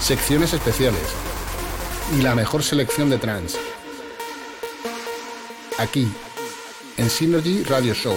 secciones especiales y la mejor selección de trance. Aquí, en Synergy Radio Show.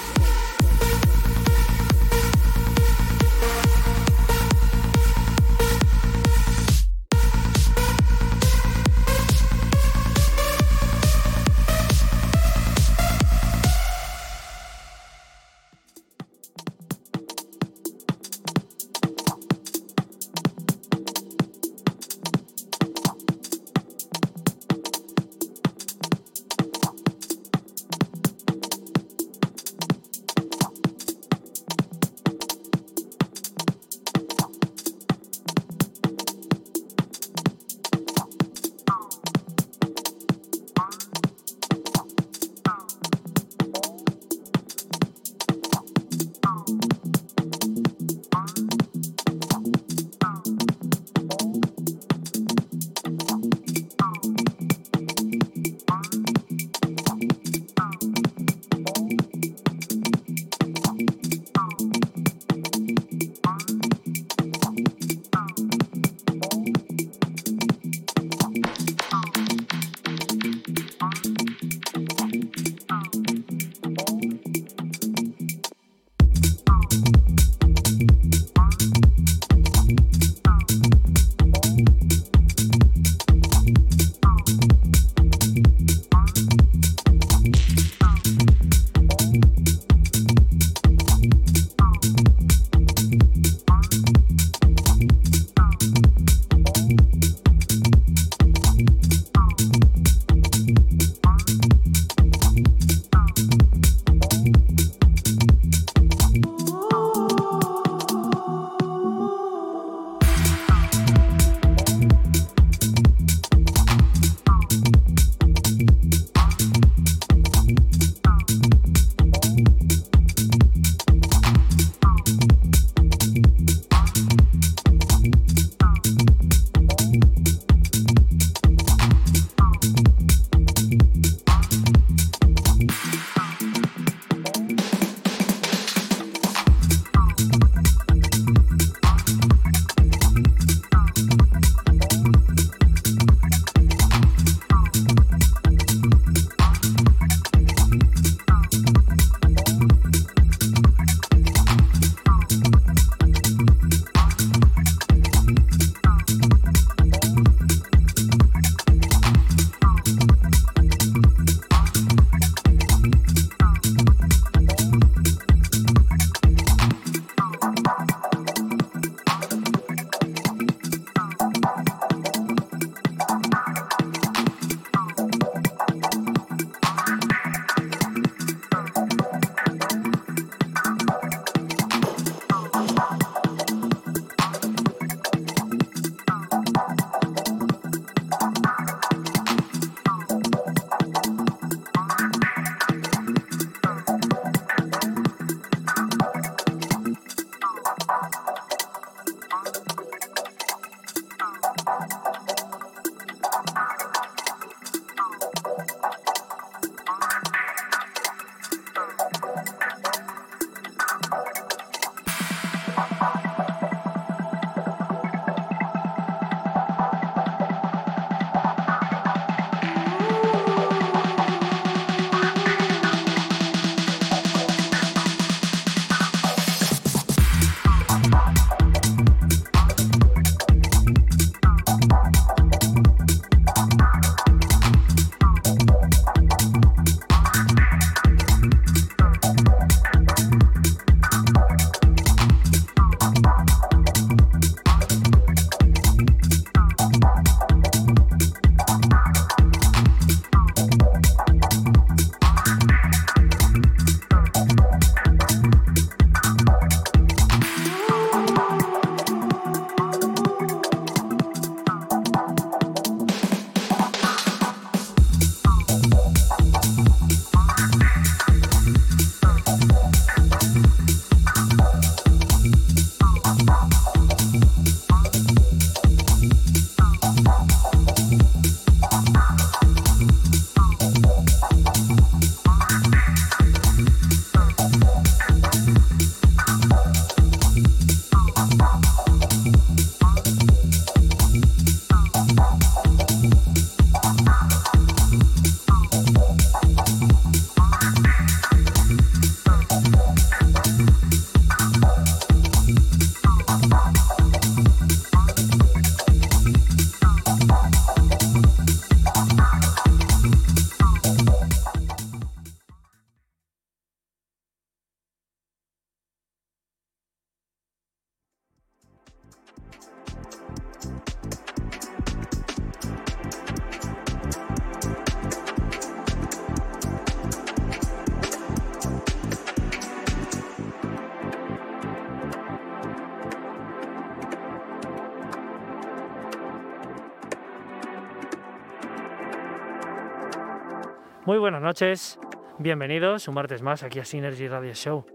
Muy buenas noches, bienvenidos un martes más aquí a Synergy Radio Show,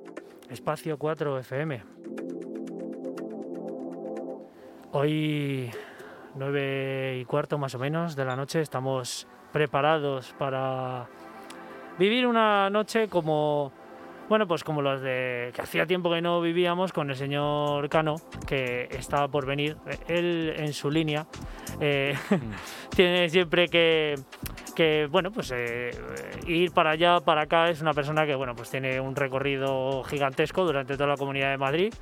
espacio 4 FM. Hoy, 9 y cuarto más o menos de la noche, estamos preparados para vivir una noche como, bueno, pues como las de que hacía tiempo que no vivíamos con el señor Cano, que está por venir, él en su línea, eh, tiene siempre que que bueno pues eh, ir para allá para acá es una persona que bueno pues tiene un recorrido gigantesco durante toda la comunidad de Madrid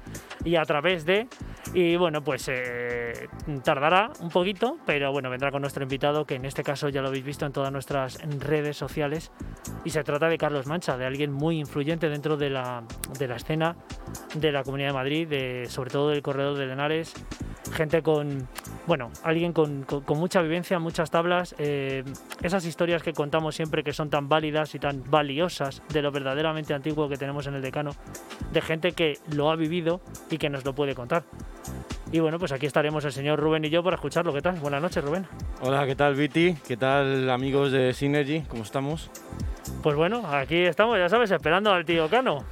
y a través de y bueno pues eh, tardará un poquito pero bueno vendrá con nuestro invitado que en este caso ya lo habéis visto en todas nuestras redes sociales y se trata de Carlos Mancha de alguien muy influyente dentro de la, de la escena de la comunidad de Madrid de, sobre todo del corredor de Lenares gente con bueno, alguien con, mucha vivencia, muchas tablas, eh, esas historias que contamos siempre que son tan válidas y tan valiosas de lo verdaderamente antiguo que tenemos en el decano, de gente que lo ha vivido y que nos lo puede contar. Y bueno, pues aquí estaremos el señor Rubén y yo para escucharlo. ¿Qué tal? Buenas noches, Rubén. Hola, ¿qué tal, Viti? ¿Qué tal, amigos de Synergy? ¿Cómo estamos? Pues bueno, aquí estamos, ya sabes, esperando al tío Cano.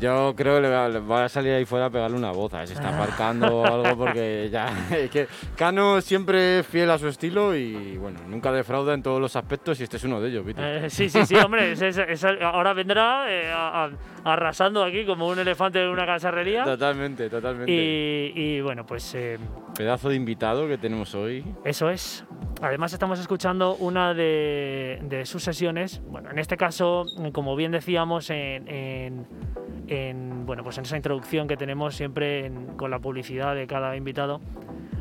Yo creo que le voy a salir ahí fuera a pegarle una a ver si está aparcando o algo, porque ya. Es que Cano siempre es fiel a su estilo y, bueno, nunca defrauda en todos los aspectos y este es uno de ellos, eh, sí, sí, sí, hombre. ahora vendrá eh, arrasando aquí como un elefante en una casarrería. Totalmente, totalmente. Y, bueno, pues. Eh, Pedazo de invitado que tenemos hoy. Eso es. Además, estamos escuchando una de, sus sesiones. Bueno, en este caso, como bien decíamos, en en, bueno, pues en esa introducción que tenemos siempre con la publicidad de cada invitado.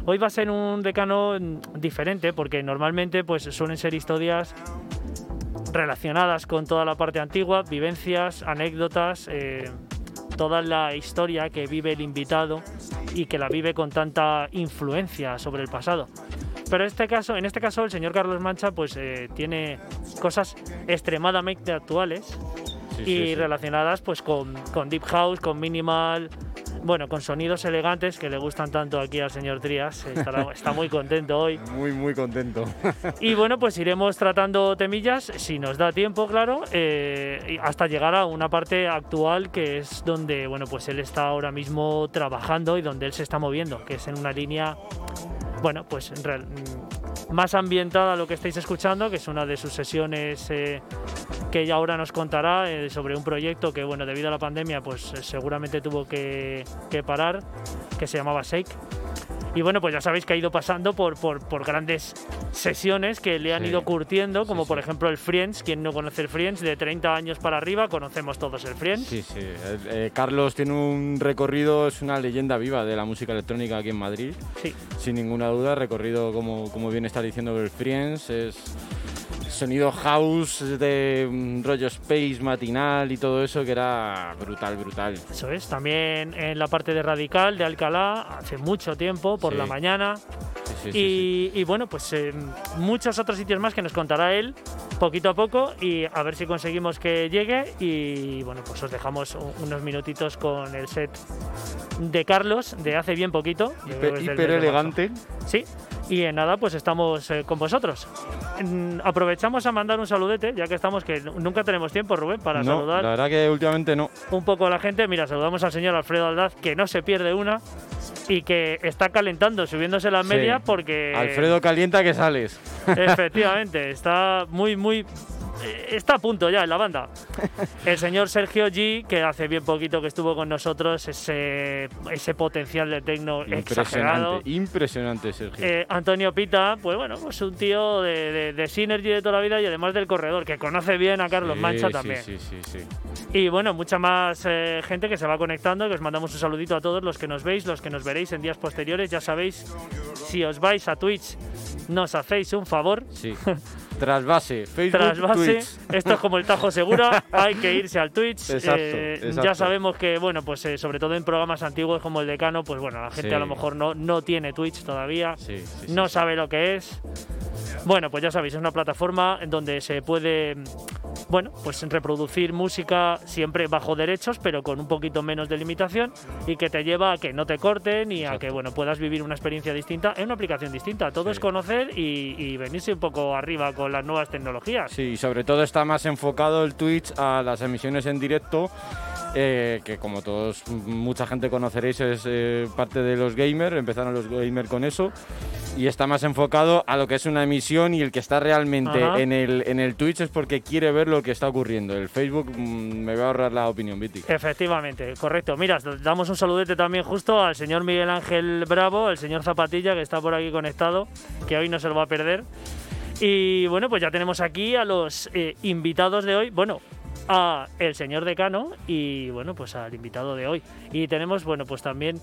Hoy va a ser un decano diferente porque normalmente pues suelen ser historias relacionadas con toda la parte antigua, vivencias, anécdotas, eh, toda la historia que vive el invitado y que la vive con tanta influencia sobre el pasado. Pero en este caso, en este caso el señor Carlos Mancha pues eh, tiene cosas extremadamente actuales y relacionadas pues con, con, Deep House, con Minimal, bueno, con sonidos elegantes que le gustan tanto aquí al señor Trías. está muy contento hoy. Muy, muy contento. y bueno, pues iremos tratando temillas, si nos da tiempo, claro, eh, hasta llegar a una parte actual que es donde, bueno, pues él está ahora mismo trabajando y donde él se está moviendo, que es en una línea, bueno, pues más ambientada a lo que estáis escuchando, que es una de sus sesiones eh, que ella ahora nos contará eh, sobre un proyecto que, bueno, debido a la pandemia, pues eh, seguramente tuvo que, parar, que se llamaba Shake. Y bueno, pues ya sabéis que ha ido pasando por, por, grandes sesiones que le han ido curtiendo, como por ejemplo el Friends, quien no conoce el Friends, de 30 años para arriba, conocemos todos el Friends. Sí, sí. Carlos tiene un recorrido, es una leyenda viva de la música electrónica aquí en Madrid. Sí. Sin ninguna duda, recorrido, como, como bien está diciendo el Friends, es sonido house de mm, rollo space matinal y todo eso que era brutal, brutal. Eso es, también en la parte de Radical de Alcalá, hace mucho tiempo, por la mañana. y, bueno, pues en muchos otros sitios más que nos contará él poquito a poco y a ver si conseguimos que llegue y bueno, pues os dejamos unos minutitos con el set de Carlos de hace bien poquito. Hiper, elegante. Sí, y en nada, pues estamos eh, con vosotros. aprovechamos a mandar un saludete, ya que estamos, que nunca tenemos tiempo, Rubén, para no, saludar. La verdad que últimamente no. Un poco a la gente. Mira, saludamos al señor Alfredo Aldaz, que no se pierde una y que está calentando, subiéndose la media porque. Alfredo calienta que sales. Efectivamente, está muy, muy eh, está a punto ya en la banda. El señor Sergio G, que hace bien poquito que estuvo con nosotros, ese, ese potencial de tecno exagerado. Impresionante, Sergio. Eh, Antonio Pita, pues bueno, pues un tío de, de, Synergy de toda la vida y además del corredor, que conoce bien a Carlos Mancha también. Sí, sí, sí, Y bueno, mucha más eh, gente que se va conectando, que os mandamos un saludito a todos los que nos veis, los que nos veréis en días posteriores. Ya sabéis, si os vais a Twitch, nos hacéis un favor. Sí. Trasvase, Facebook, Trasvase, esto es como el Tajo Segura, hay que irse al Twitch. Eh, ya sabemos que, bueno, pues eh, sobre todo en programas antiguos como el Decano, pues bueno, la gente a lo mejor no, no tiene Twitch todavía, no sabe lo que es. Bueno, pues ya sabéis, es una plataforma en donde se puede bueno, pues reproducir música siempre bajo derechos, pero con un poquito menos de limitación y que te lleva a que no te corten y a que bueno puedas vivir una experiencia distinta en una aplicación distinta. Todo es conocer y, y, venirse un poco arriba con las nuevas tecnologías. Sí, y sobre todo está más enfocado el Twitch a las emisiones en directo eh, que como todos, mucha gente conoceréis, es eh, parte de los gamers, empezaron los gamers con eso, y está más enfocado a lo que es una emisión y el que está realmente en el, en el Twitch es porque quiere ver lo que está ocurriendo. El Facebook mm, me va a ahorrar la opinión, Viti. Efectivamente, correcto. Mira, damos un saludete también justo al señor Miguel Ángel Bravo, el señor Zapatilla, que está por aquí conectado, que hoy no se lo va a perder. Y bueno, pues ya tenemos aquí a los eh, invitados de hoy. Bueno, a el señor decano y bueno, pues al invitado de hoy. Y tenemos, bueno, pues también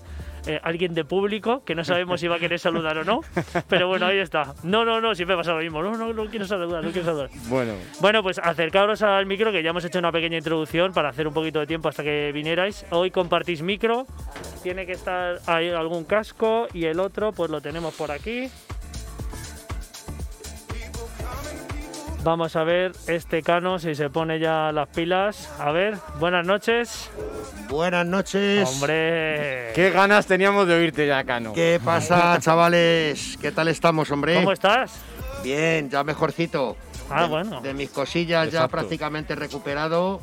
eh, alguien de público que no sabemos si va a querer saludar o no, pero bueno, ahí está. No, no, no, siempre pasa lo mismo. No, no, no quiero saludar, no quiero saludar. Bueno. Bueno, pues acercaros al micro que ya hemos hecho una pequeña introducción para hacer un poquito de tiempo hasta que vinierais. Hoy compartís micro, tiene que estar ahí algún casco y el otro pues lo tenemos por aquí. Vamos a ver este Cano si se pone ya las pilas. A ver, buenas noches. Buenas noches. Hombre. Qué ganas teníamos de oírte ya, Cano. ¿Qué pasa, chavales? ¿Qué tal estamos, hombre? ¿Cómo estás? Bien, ya mejorcito. Ah, bueno. De mis cosillas ya prácticamente recuperado.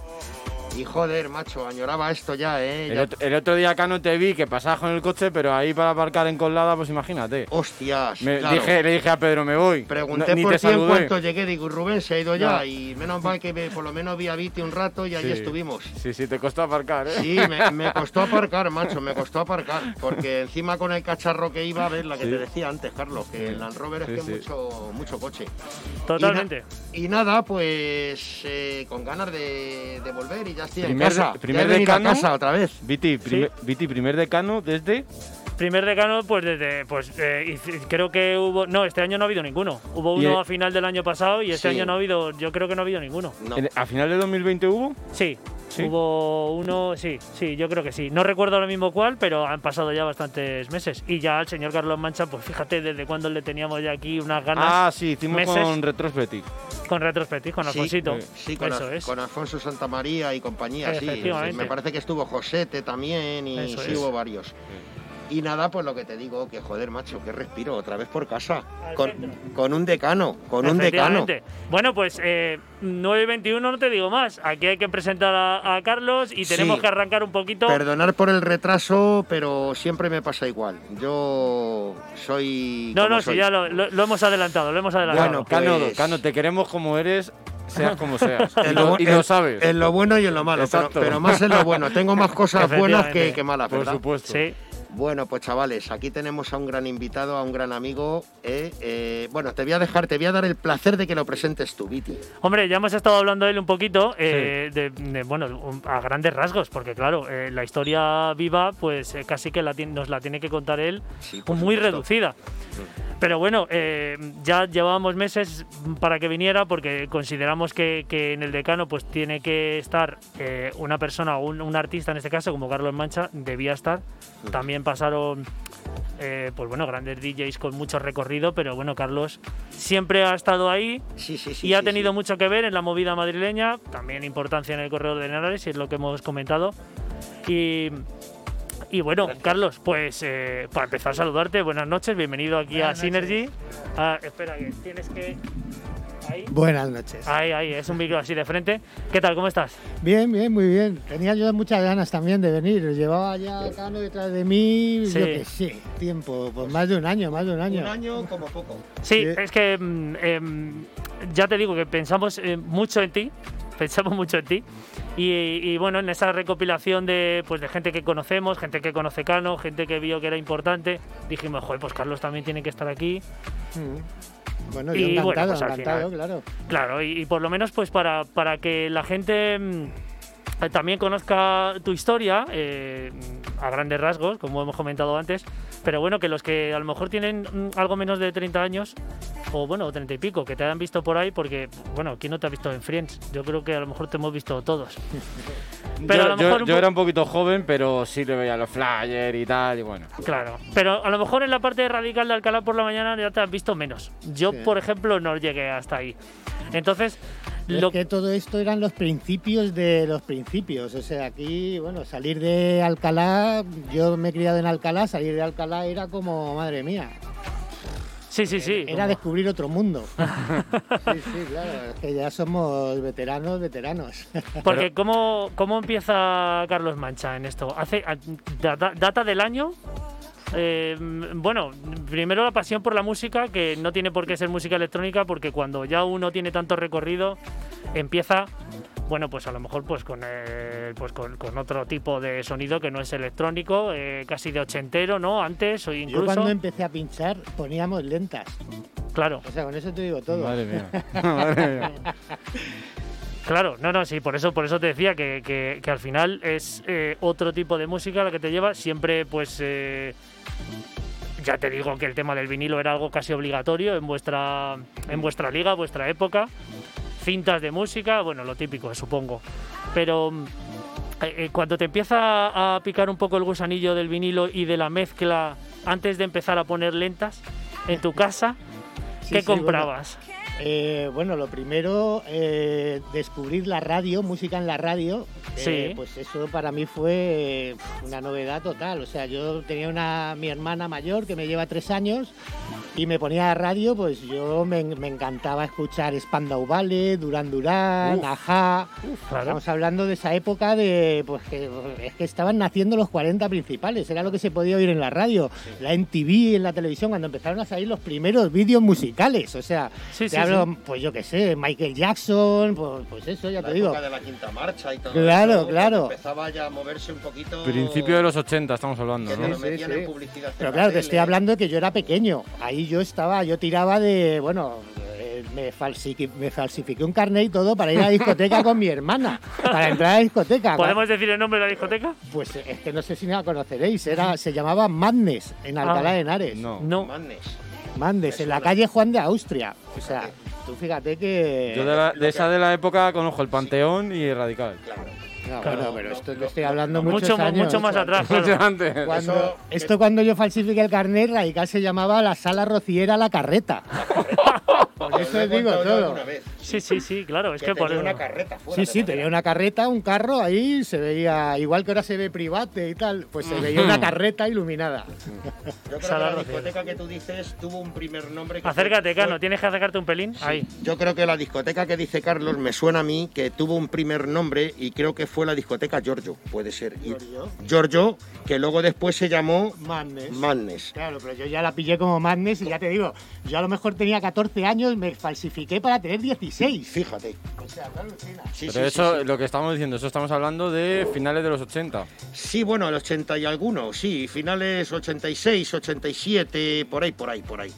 Y joder, macho, añoraba esto ya, ¿eh? El, Otro, día acá no te vi, que pasabas con el coche, pero ahí para aparcar en Colada, pues imagínate. Hostias, me, dije, Le dije a Pedro, me voy. Pregunté por ti en cuanto llegué, digo, Rubén se ha ido ya. Y menos mal que por lo menos vi a Viti un rato y ahí estuvimos. Sí, sí, te costó aparcar, ¿eh? Sí, me, costó aparcar, macho, me costó aparcar. Porque encima con el cacharro que iba, a ver, la que te decía antes, Carlos, que el Land Rover es que mucho, mucho coche. Totalmente. Y, nada, pues eh, con ganas de, volver y ya estoy en casa primer decano. casa otra vez. Viti, Viti, primer decano desde. Primer decano, pues desde, pues eh, creo que hubo, no, este año no ha habido ninguno. Hubo uno a final del año pasado y este año no ha habido, yo creo que no ha habido ninguno. ¿A final de 2020 hubo? Sí, Hubo uno, sí, sí, yo creo que sí. No recuerdo ahora mismo cuál, pero han pasado ya bastantes meses. Y ya al señor Carlos Mancha, pues fíjate desde cuándo le teníamos ya aquí unas ganas. Ah, sí, hicimos con Retrospective. Con Retrospective, con Alfonsito. Sí, con, Eso es. con Alfonso Santamaría y compañía, sí. Me parece que estuvo Josete también y sí hubo varios. Y nada, pues lo que te digo, que joder, macho, que respiro otra vez por casa. Con, con, un decano, con un decano. Bueno, pues eh, 9.21 no te digo más. Aquí hay que presentar a, Carlos y tenemos que arrancar un poquito. Perdonar por el retraso, pero siempre me pasa igual. Yo soy. No, no, sí, ya lo, hemos adelantado, lo hemos adelantado. Bueno, Cano, pues Cano, te queremos como eres seas como seas. y, lo, sabes. En lo bueno y en lo malo, pero, más en lo bueno. Tengo más cosas buenas que, que malas, ¿verdad? Por supuesto. Sí. Bueno, pues chavales, aquí tenemos a un gran invitado, a un gran amigo. Eh, eh, bueno, te voy a dejar, te voy a dar el placer de que lo presentes tú, Viti. Hombre, ya hemos estado hablando de él un poquito, eh, de, bueno, a grandes rasgos, porque claro, la historia viva, pues casi que nos la tiene que contar él muy reducida. Pero bueno, ya llevábamos meses para que viniera porque consideramos que, en el decano pues tiene que estar una persona o un, un, artista en este caso como Carlos Mancha, debía estar. También pasaron eh, pues bueno, grandes DJs con mucho recorrido, pero bueno, Carlos siempre ha estado ahí y ha tenido mucho que ver en la movida madrileña, también importancia en el corredor de Henares, y es lo que hemos comentado. Y, y bueno, Carlos, pues eh, para empezar a saludarte, buenas noches, bienvenido aquí a Synergy. Ah, espera, que tienes que Buenas noches. Ahí, ahí, es un micro así de frente. ¿Qué tal? ¿Cómo estás? Bien, bien, muy bien. Tenía yo muchas ganas también de venir. Llevaba ya Cano detrás de mí, sí. yo que sí, tiempo, pues más de un año, más de un año. Un año como poco. Sí, es que mm, em, ya te digo que pensamos eh, mucho en ti, pensamos mucho en ti. Y, bueno, en esa recopilación de, pues, de gente que conocemos, gente que conoce Cano, gente que vio que era importante, dijimos, joder, pues Carlos también tiene que estar aquí. Mm. Bueno, y encantado, pues encantado, claro. Claro, y, por lo menos pues para, para que la gente mm, también conozca tu historia eh, a grandes rasgos, como hemos comentado antes, pero bueno, que los que a lo mejor tienen mm, algo menos de 30 años, o bueno, 30 y pico, que te hayan visto por ahí, porque, bueno, ¿quién no te ha visto en Friends? Yo creo que a lo mejor te hemos visto todos. Pero yo, era un poquito joven, pero sí le veía los flyers y tal, y bueno. Claro, pero a lo mejor en la parte radical de Alcalá por la mañana ya te has visto menos. Yo, por ejemplo, no llegué hasta ahí. Entonces, Lo... que todo esto eran los principios de los principios. O sea, aquí, bueno, salir de Alcalá, yo me he criado en Alcalá, salir de Alcalá era como, madre mía, Sí, sí, sí. Era descubrir otro mundo. sí, sí, claro. Es que ya somos veteranos, veteranos. Porque ¿cómo, cómo empieza Carlos Mancha en esto? Hace data, del año eh, bueno, primero la pasión por la música, que no tiene por qué ser música electrónica, porque cuando ya uno tiene tanto recorrido, empieza bueno, pues a lo mejor pues con, pues con, otro tipo de sonido que no es electrónico, eh, casi de ochentero, ¿no? Antes o incluso... Yo cuando empecé a pinchar poníamos lentas. Claro. O sea, con eso te digo todo. Madre mía. Madre mía. Claro, no, no, sí, por eso, por eso te decía que, al final es eh, otro tipo de música la que te lleva, siempre pues eh, ya te digo que el tema del vinilo era algo casi obligatorio en vuestra, en vuestra liga, vuestra época cintas de música, bueno, lo típico, supongo. Pero mm, eh, eh, cuando te empieza a picar un poco el gusanillo del vinilo y de la mezcla antes de empezar a poner lentas en tu casa, ¿qué comprabas? Eh, bueno, lo primero, descubrir la radio, música en la radio. sí. Pues eso para mí fue una novedad total. O sea, yo tenía una mi hermana mayor que me lleva tres años y me ponía a radio, pues yo me, encantaba escuchar Spandau Ballet, Duran Duran, Ajá. Estamos hablando de esa época de, pues que es que estaban naciendo los 40 principales, era lo que se podía oír en la radio, la MTV, en la televisión, cuando empezaron a salir los primeros vídeos musicales, o sea, te hablo, pues yo qué sé, Michael Jackson, pues, pues eso, ya te digo. de la quinta marcha y todo Claro, claro. Empezaba ya a moverse un poquito. Principio de los 80 estamos hablando, ¿no? Pero claro, te estoy hablando de que yo era pequeño, ahí yo estaba, yo tiraba de, bueno, eh, me, me falsifiqué un carnet y todo para ir a la discoteca con mi hermana, para entrar a la discoteca. ¿Podemos decir el nombre de la discoteca? Pues es que no sé si la conoceréis, era, se llamaba Madness, en ah. Alcalá de Henares. No. no. Madness. en la calle Juan de Austria. O sea, tú fíjate que... Yo de, esa de la época conozco el Panteón y Radical. Claro. No, bueno, pero esto te estoy hablando mucho, mucho más atrás. Cuando, esto cuando yo falsifiqué el carnet, radical se llamaba la sala rociera La Carreta. por eso digo todo. Sí, sí, sí, claro. Es que, por una carreta Sí, sí, tenía una carreta, un carro ahí, se veía, igual que ahora se ve private y tal, pues se veía una carreta iluminada. Yo creo que la discoteca que tú dices tuvo un primer nombre. Acércate, Cano, tienes que acercarte un pelín. Ahí. Yo creo que la discoteca que dice Carlos me suena a mí que tuvo un primer nombre y creo que fue la discoteca Giorgio, puede ser. Giorgio. Giorgio, que luego después se llamó Madness. Madness. Claro, pero yo ya la pillé como Madness y ya te digo, yo a lo mejor tenía 14 años, me falsifiqué para tener 16. Fíjate. O sea, sí, Pero eso, lo que estamos diciendo, eso estamos hablando de finales de los 80. Sí, bueno, el 80 y algunos, sí, finales 86, 87, por ahí, por ahí, por ahí.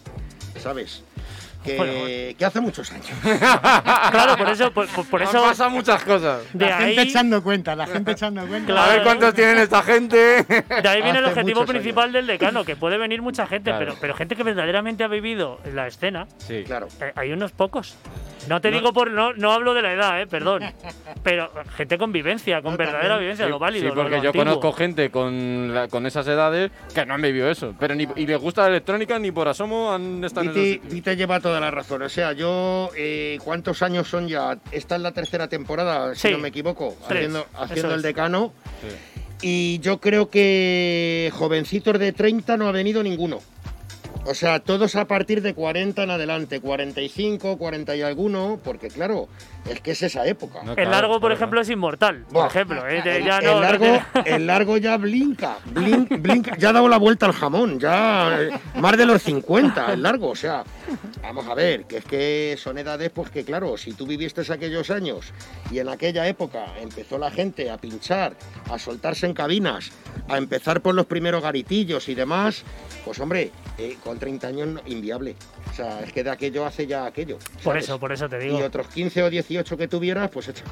¿Sabes? Que, hace muchos años. claro, por eso. Por, por eso pasa muchas cosas. la gente echando cuenta, la gente echando cuenta. A ver cuántos tienen esta gente. De ahí viene el objetivo principal del decano, que puede venir mucha gente, pero, pero gente que verdaderamente ha vivido la escena. Sí, claro. Eh, hay unos pocos. No te digo por. No, no hablo de la edad, eh, perdón. Pero gente con vivencia, con verdadera vivencia, lo válido. Sí, porque yo conozco gente con, con esas edades que no han vivido eso. Pero ni, y les gusta la electrónica ni por asomo han estado en te, y te lleva toda la razón. O sea, yo. Eh, ¿Cuántos años son ya? Esta es la tercera temporada, si no me equivoco, haciendo, haciendo el decano. Y yo creo que jovencitos de 30 no ha venido ninguno. O sea, todos a partir de 40 en adelante, 45, 40 y alguno, porque claro, es que es esa época. el largo, por ejemplo, es inmortal. Por ejemplo, ¿eh? el, largo, el largo ya blinca, blinca, ya ha dado la vuelta al jamón, ya eh, más de los 50, el largo. O sea, vamos a ver, que es que son edades, pues que claro, si tú viviste aquellos años y en aquella época empezó la gente a pinchar, a soltarse en cabinas, a empezar por los primeros garitillos y demás, pues hombre, eh, con 30 años inviable. O sea, es que de aquello hace ya aquello. Por eso, por eso te digo. Y otros 15 o 18 que tuvieras, pues hecho.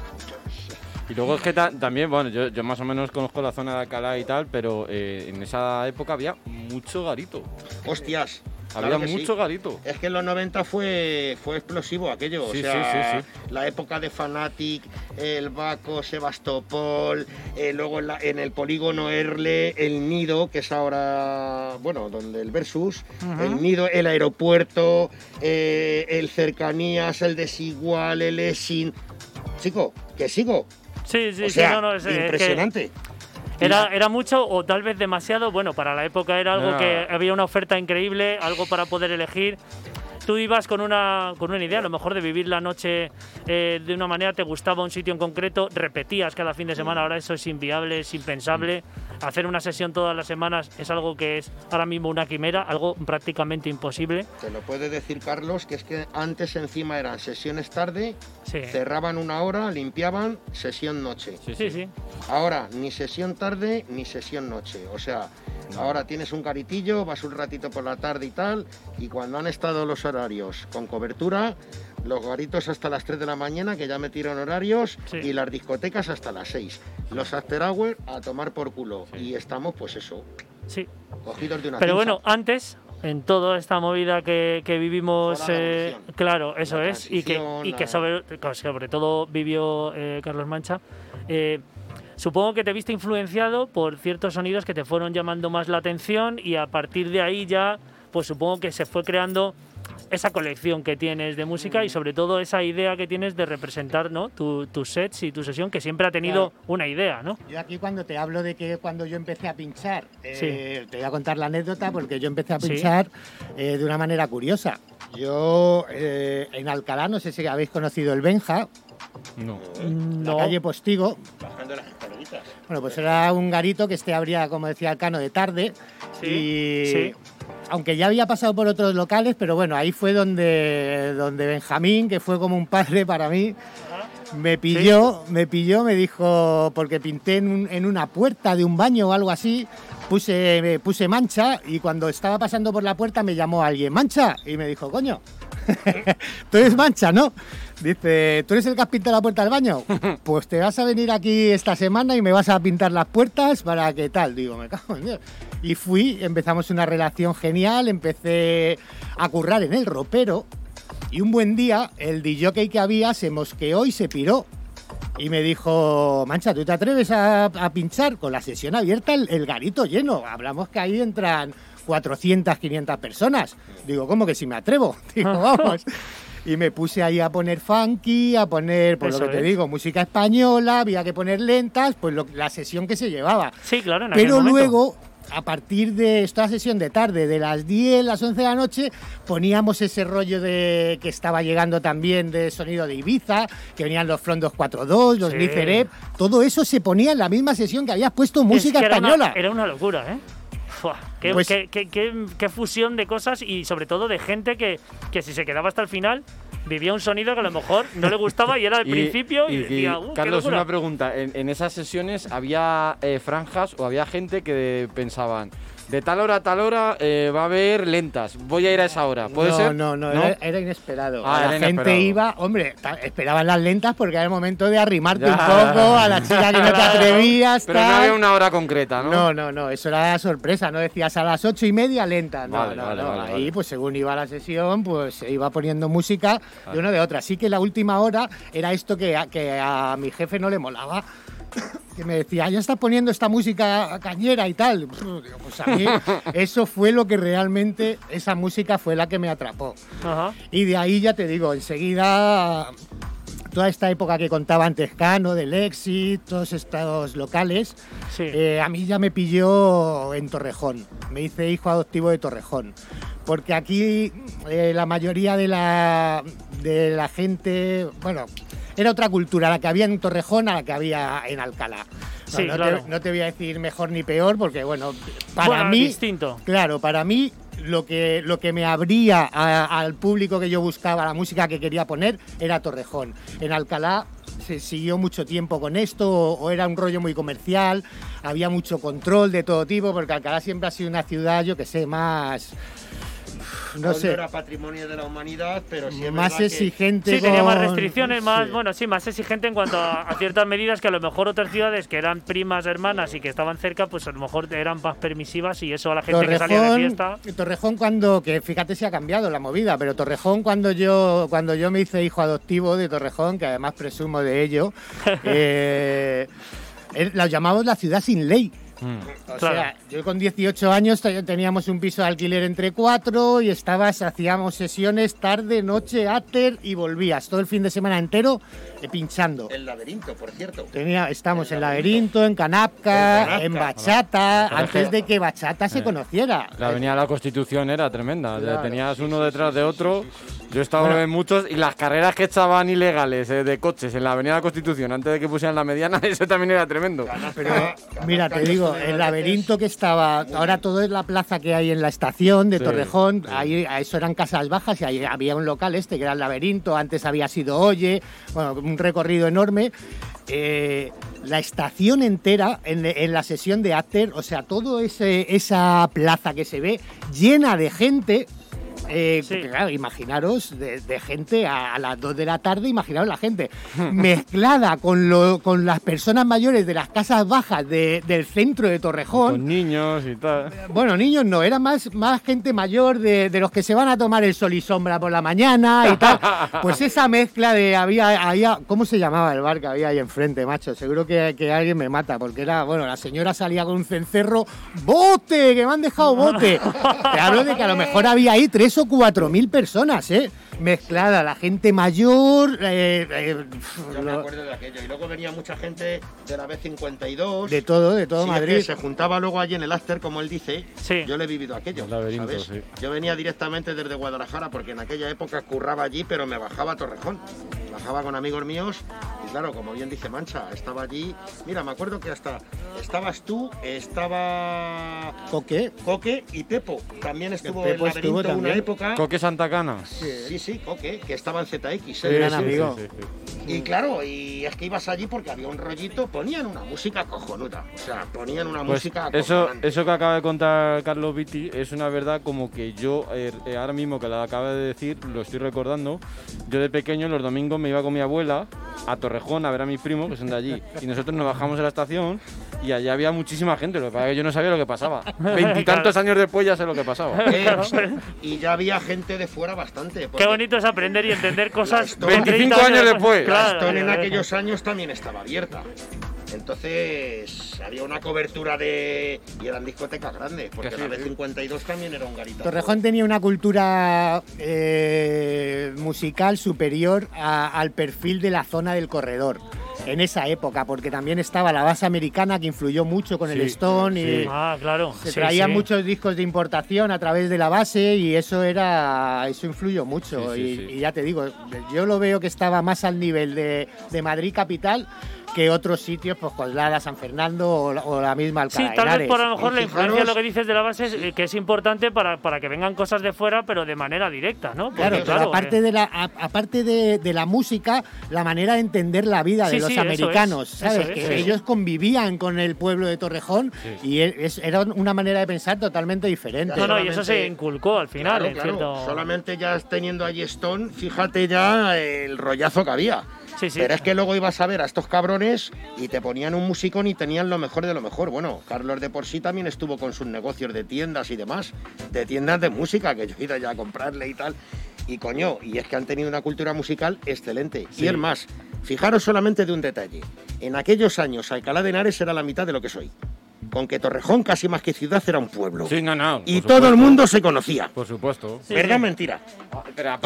Y luego es que también, bueno, yo, más o menos conozco la zona de Alcalá y tal, pero eh, en esa época había mucho garito. Hostias. Había mucho garito. Es que en los 90 fue, fue explosivo aquello. o sea, la época de Fanatic, el Baco, Sebastopol, eh, luego en, el polígono Erle, el Nido, que es ahora, bueno, donde el Versus, el Nido, el aeropuerto, eh, el Cercanías, el Desigual, el Esin. Chico, que sigo. Sí, sí, sí, no, no, es, impresionante. Era, era mucho o tal vez demasiado. Bueno, para la época era algo que había una oferta increíble, algo para poder elegir tú ibas con una, con una idea, a lo mejor de vivir la noche eh, de una manera, te gustaba un sitio en concreto, repetías cada fin de semana, ahora eso es inviable, es impensable. Hacer una sesión todas las semanas es algo que es ahora mismo una quimera, algo prácticamente imposible. Te lo puede decir Carlos, que es que antes encima eran sesiones tarde, cerraban una hora, limpiaban, sesión noche. Sí, sí, sí. Ahora ni sesión tarde ni sesión noche. O sea, ahora tienes un caritillo, vas un ratito por la tarde y tal, y cuando han estado los horarios con cobertura, los garitos hasta las 3 de la mañana, que ya metieron horarios, y las discotecas hasta las 6. Los after hour a tomar por culo. Y estamos, pues eso, sí. cogidos de una Pero bueno, antes, en toda esta movida que, vivimos, eh, claro, eso es, y que, y que sobre, sobre todo vivió eh, Carlos Mancha. Eh, supongo que te viste influenciado por ciertos sonidos que te fueron llamando más la atención y a partir de ahí ya, pues supongo que se fue creando esa colección que tienes de música y sobre todo esa idea que tienes de representar ¿no? tus sets y tu sesión, que siempre ha tenido una idea. ¿no? Yo aquí cuando te hablo de que cuando yo empecé a pinchar, eh, te voy a contar la anécdota porque yo empecé a pinchar eh, de una manera curiosa. Yo eh, en Alcalá, no sé si habéis conocido el Benja. No. La calle Postigo. Bajando las Bueno, pues era un garito que este abría, como decía el Cano, de tarde. Sí. Y aunque ya había pasado por otros locales, pero bueno, ahí fue donde, donde Benjamín, que fue como un padre para mí, me pilló, me pilló, me dijo, porque pinté en, una puerta de un baño o algo así, puse, puse mancha y cuando estaba pasando por la puerta me llamó alguien, mancha, y me dijo, coño, tú eres mancha, ¿no? Dice, ¿tú eres el que has pintado la puerta del baño? Pues te vas a venir aquí esta semana y me vas a pintar las puertas para que tal. Digo, me cago en Dios. Y fui, empezamos una relación genial, empecé a currar en el ropero y un buen día el DJ que había se mosqueó y se piró. Y me dijo, Mancha, ¿tú te atreves a, pinchar con la sesión abierta el, garito lleno? Hablamos que ahí entran 400, 500 personas. Digo, ¿cómo que si me atrevo? Digo, vamos y me puse ahí a poner funky, a poner, por lo que te digo, música española, había que poner lentas, pues la sesión que se llevaba. Sí, claro, en Pero luego, a partir de esta sesión de tarde, de las 10, las 11 de la noche, poníamos ese rollo de que estaba llegando también de sonido de Ibiza, que venían los Frondos 4.2, los sí. todo eso se ponía en la misma sesión que habías puesto música española. era una locura, ¿eh? Pues qué, qué, fusión de cosas y sobre todo de gente que, que si se quedaba hasta el final vivía un sonido que a lo mejor no le gustaba y era al principio y, decía, uh, Carlos, una pregunta. ¿En, esas sesiones había eh, franjas o había gente que pensaban de tal hora a tal hora eh, va a haber lentas. Voy a ir a esa hora. ¿Puede no, ser? No, no, Era, inesperado. Ah, la gente iba, hombre, esperaban las lentas porque era el momento de arrimarte un poco a la chica que no te atrevías. Pero no había una hora concreta, ¿no? No, no, no. Eso era sorpresa. No decías a las ocho y media lenta. No, no, no. Ahí, pues según iba la sesión, pues se iba poniendo música de una de otra. Así que la última hora era esto que, que a mi jefe no le molaba que me decía, ya está poniendo esta música cañera y tal. pues a mí eso fue lo que realmente, esa música fue la que me atrapó. Y de ahí ya te digo, enseguida, toda esta época que contaba antes Cano, del Exit, todos estos locales, eh, a mí ya me pilló en Torrejón. Me hice hijo adoptivo de Torrejón. Porque aquí eh, la mayoría de la, de la gente, bueno, era otra cultura, la que había en Torrejón a la que había en Alcalá. No, te, voy a decir mejor ni peor, porque bueno, para mí. Distinto. Claro, para mí lo que, lo que me abría al público que yo buscaba, la música que quería poner, era Torrejón. En Alcalá se siguió mucho tiempo con esto, o, era un rollo muy comercial, había mucho control de todo tipo, porque Alcalá siempre ha sido una ciudad, yo que sé, más no sé. era patrimonio de la humanidad, pero sí más exigente. Sí, tenía más restricciones, más, bueno, sí, más exigente en cuanto a, ciertas medidas que a lo mejor otras ciudades que eran primas hermanas y que estaban cerca, pues a lo mejor eran más permisivas y eso a la gente que salía de fiesta. Torrejón cuando, que fíjate si ha cambiado la movida, pero Torrejón cuando yo, cuando yo me hice hijo adoptivo de Torrejón, que además presumo de ello, eh, la llamamos la ciudad sin ley. Mm. O sea, yo con 18 años teníamos un piso de alquiler entre cuatro y estabas, hacíamos sesiones tarde, noche, áter y volvías todo el fin de semana entero pinchando. El laberinto, por cierto. Tenía, estamos en laberinto, en Canapca, en Bachata, antes de que Bachata se eh. conociera. La Avenida de la Constitución era tremenda. Tenías uno detrás de otro. Yo he estado en muchos y las carreras que estaban ilegales eh, de coches en la Avenida de la Constitución antes de que pusieran la mediana, eso también era tremendo. Pero mira, te digo, el laberinto que estaba, ahora todo es la plaza que hay en la estación de Torrejón, ahí eso eran casas bajas y ahí había un local este que era el laberinto, antes había sido Oye, bueno, un recorrido enorme. Eh, la estación entera en, la sesión de After, o sea, toda esa plaza que se ve llena de gente, eh, claro, imaginaros de, gente a, las 2 de la tarde, imaginaros la gente mezclada con, lo, con las personas mayores de las casas bajas del centro de Torrejón. Con niños y tal. Bueno, niños no, era más, más gente mayor de, los que se van a tomar el sol y sombra por la mañana y tal. Pues esa mezcla de había, había ¿cómo se llamaba el bar que había ahí enfrente, macho? Seguro que, que alguien me mata, porque era, bueno, la señora salía con un cencerro, ¡bote! ¡Que me han dejado bote! Te hablo de que a lo mejor había ahí tres o cuatro mil personas, ¿eh? Mezclada, la gente mayor. Eh, eh, Yo me acuerdo de aquello. Y luego venía mucha gente de la B52. De todo, de todo Madrid. se juntaba luego allí en el after, como él dice. Sí. Yo le he vivido aquello. ¿sabes? Yo venía directamente desde Guadalajara porque en aquella época curraba allí, pero me bajaba a Torrejón. Bajaba con amigos míos y claro, como bien dice Mancha, estaba allí. Mira, me acuerdo que hasta estabas tú, estaba. Coque. Coque y Pepo. También estuvo en laberinto una época. Coque Santa Cana. Sí, sí, Coque, que estaba en ZX. ¿eh? Gran amigo. Y claro, y es que ibas allí porque había un rollito, ponían una música cojonuda. O sea, ponían una pues música eso, eso que acaba de contar Carlos Vitti es una verdad como que yo, eh, ahora mismo que la acaba de decir, lo estoy recordando. Yo de pequeño los domingos me iba con mi abuela a Torrejón a ver a mis primos que son de allí. Y nosotros nos bajamos de la estación y allá había muchísima gente. Lo que pasa es que yo no sabía lo que pasaba. Veintitantos años después ya sé lo que pasaba. y ya había gente de fuera bastante. Qué bonito es aprender y entender cosas. 25 años después. Claro, en aquellos años también estaba abierta. Entonces había una cobertura de. y eran discotecas grandes, porque la B52 también era un garito. Torrejón tenía una cultura eh, musical superior al perfil de la zona del corredor en esa época, porque también estaba la base americana que influyó mucho con el Stone y ah, claro. se traían muchos discos de importación a través de la base y eso era eso influyó mucho y, ya te digo, yo lo veo que estaba más al nivel de, de Madrid capital que otros sitios, pues Coslada, San Fernando o, la misma Alcalá. Sí, tal vez por lo mejor la influencia, lo que dices de la base, es eh, que es importante para, para, que vengan cosas de fuera, pero de manera directa, ¿no? claro, pero aparte, eh. de la, aparte de, la música, la manera de entender la vida de los americanos, ¿sabes? que ellos convivían con el pueblo de Torrejón y era una manera de pensar totalmente diferente. No, no, y eso se inculcó al final. Solamente ya teniendo allí Stone, fíjate ya el rollazo que había. Pero es que luego ibas a ver a estos cabrones y te ponían un musicón y tenían lo mejor de lo mejor. Bueno, Carlos de por sí también estuvo con sus negocios de tiendas y demás, de tiendas de música, que yo he ido ya a comprarle y tal. Y coño, y es que han tenido una cultura musical excelente. Y es más, fijaros solamente de un detalle. En aquellos años Alcalá de Henares era la mitad de lo que soy con que Torrejón, casi más que ciudad, era un pueblo. Sí, no, no. Y todo el mundo se conocía. Por supuesto. ¿Verdad mentira?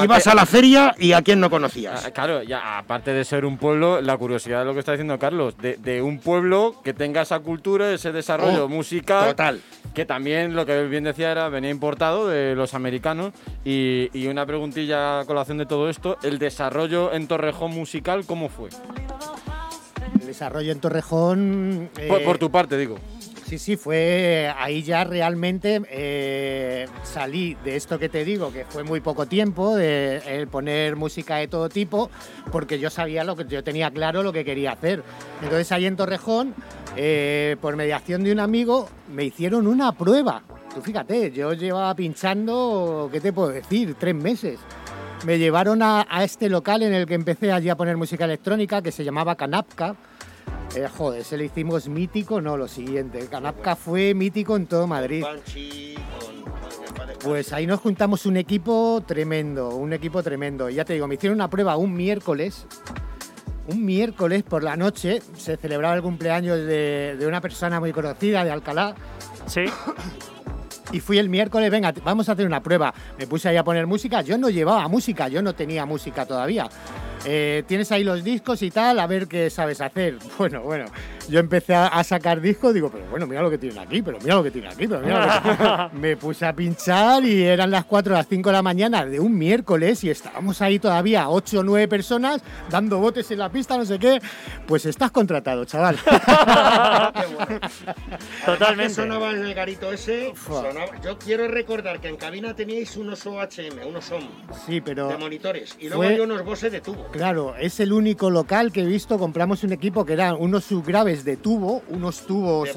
Ibas a la feria y a quién no conocías. Ah, claro, ya aparte de ser un pueblo, la curiosidad de lo que está diciendo Carlos, de, un pueblo que tenga esa cultura, ese desarrollo oh, musical. Total. Que también, lo que bien decía, era venía importado de los americanos. Y, una preguntilla a colación de todo esto: ¿el desarrollo en Torrejón musical cómo fue? El desarrollo en Torrejón. por tu parte, digo. Sí, sí, fue ahí ya realmente eh, salí de esto que te digo, que fue muy poco tiempo, de poner música de todo tipo, porque yo sabía lo que yo tenía claro lo que quería hacer. Entonces ahí en Torrejón, eh, por mediación de un amigo, me hicieron una prueba tú fíjate, yo llevaba pinchando, ¿qué te puedo decir? Tres meses. Me llevaron a, este local en el que empecé allí a poner música electrónica que se llamaba Canapka. Eh, joder, se le hicimos mítico, no, lo siguiente. Canapka fue mítico en todo Madrid. Pues ahí nos juntamos un equipo tremendo, un equipo tremendo. Y ya te digo, me hicieron una prueba un miércoles. Un miércoles por la noche se celebraba el cumpleaños de, de una persona muy conocida de Alcalá. Sí. y fui el miércoles, venga, vamos a hacer una prueba. Me puse ahí a poner música, yo no llevaba música, yo no tenía música todavía. Eh, tienes ahí los discos y tal, a ver qué sabes hacer. Bueno, bueno, yo empecé a, sacar discos, digo, pero bueno, mira lo que tienen aquí, pero mira lo que tienen aquí, pero mira lo Me puse a pinchar y eran las 4 o las 5 de la mañana de un miércoles y estábamos ahí todavía 8 o 9 personas dando botes en la pista, no sé qué. Pues estás contratado, chaval. Totalmente. sonaba en el garito ese? Yo quiero recordar que en cabina teníais unos OHM, unos OM. Sí, pero... De monitores. Y luego hay unos bosses de tubo. Claro, es el único local que he visto. Compramos un equipo que eran unos subgraves de tubo, unos tubos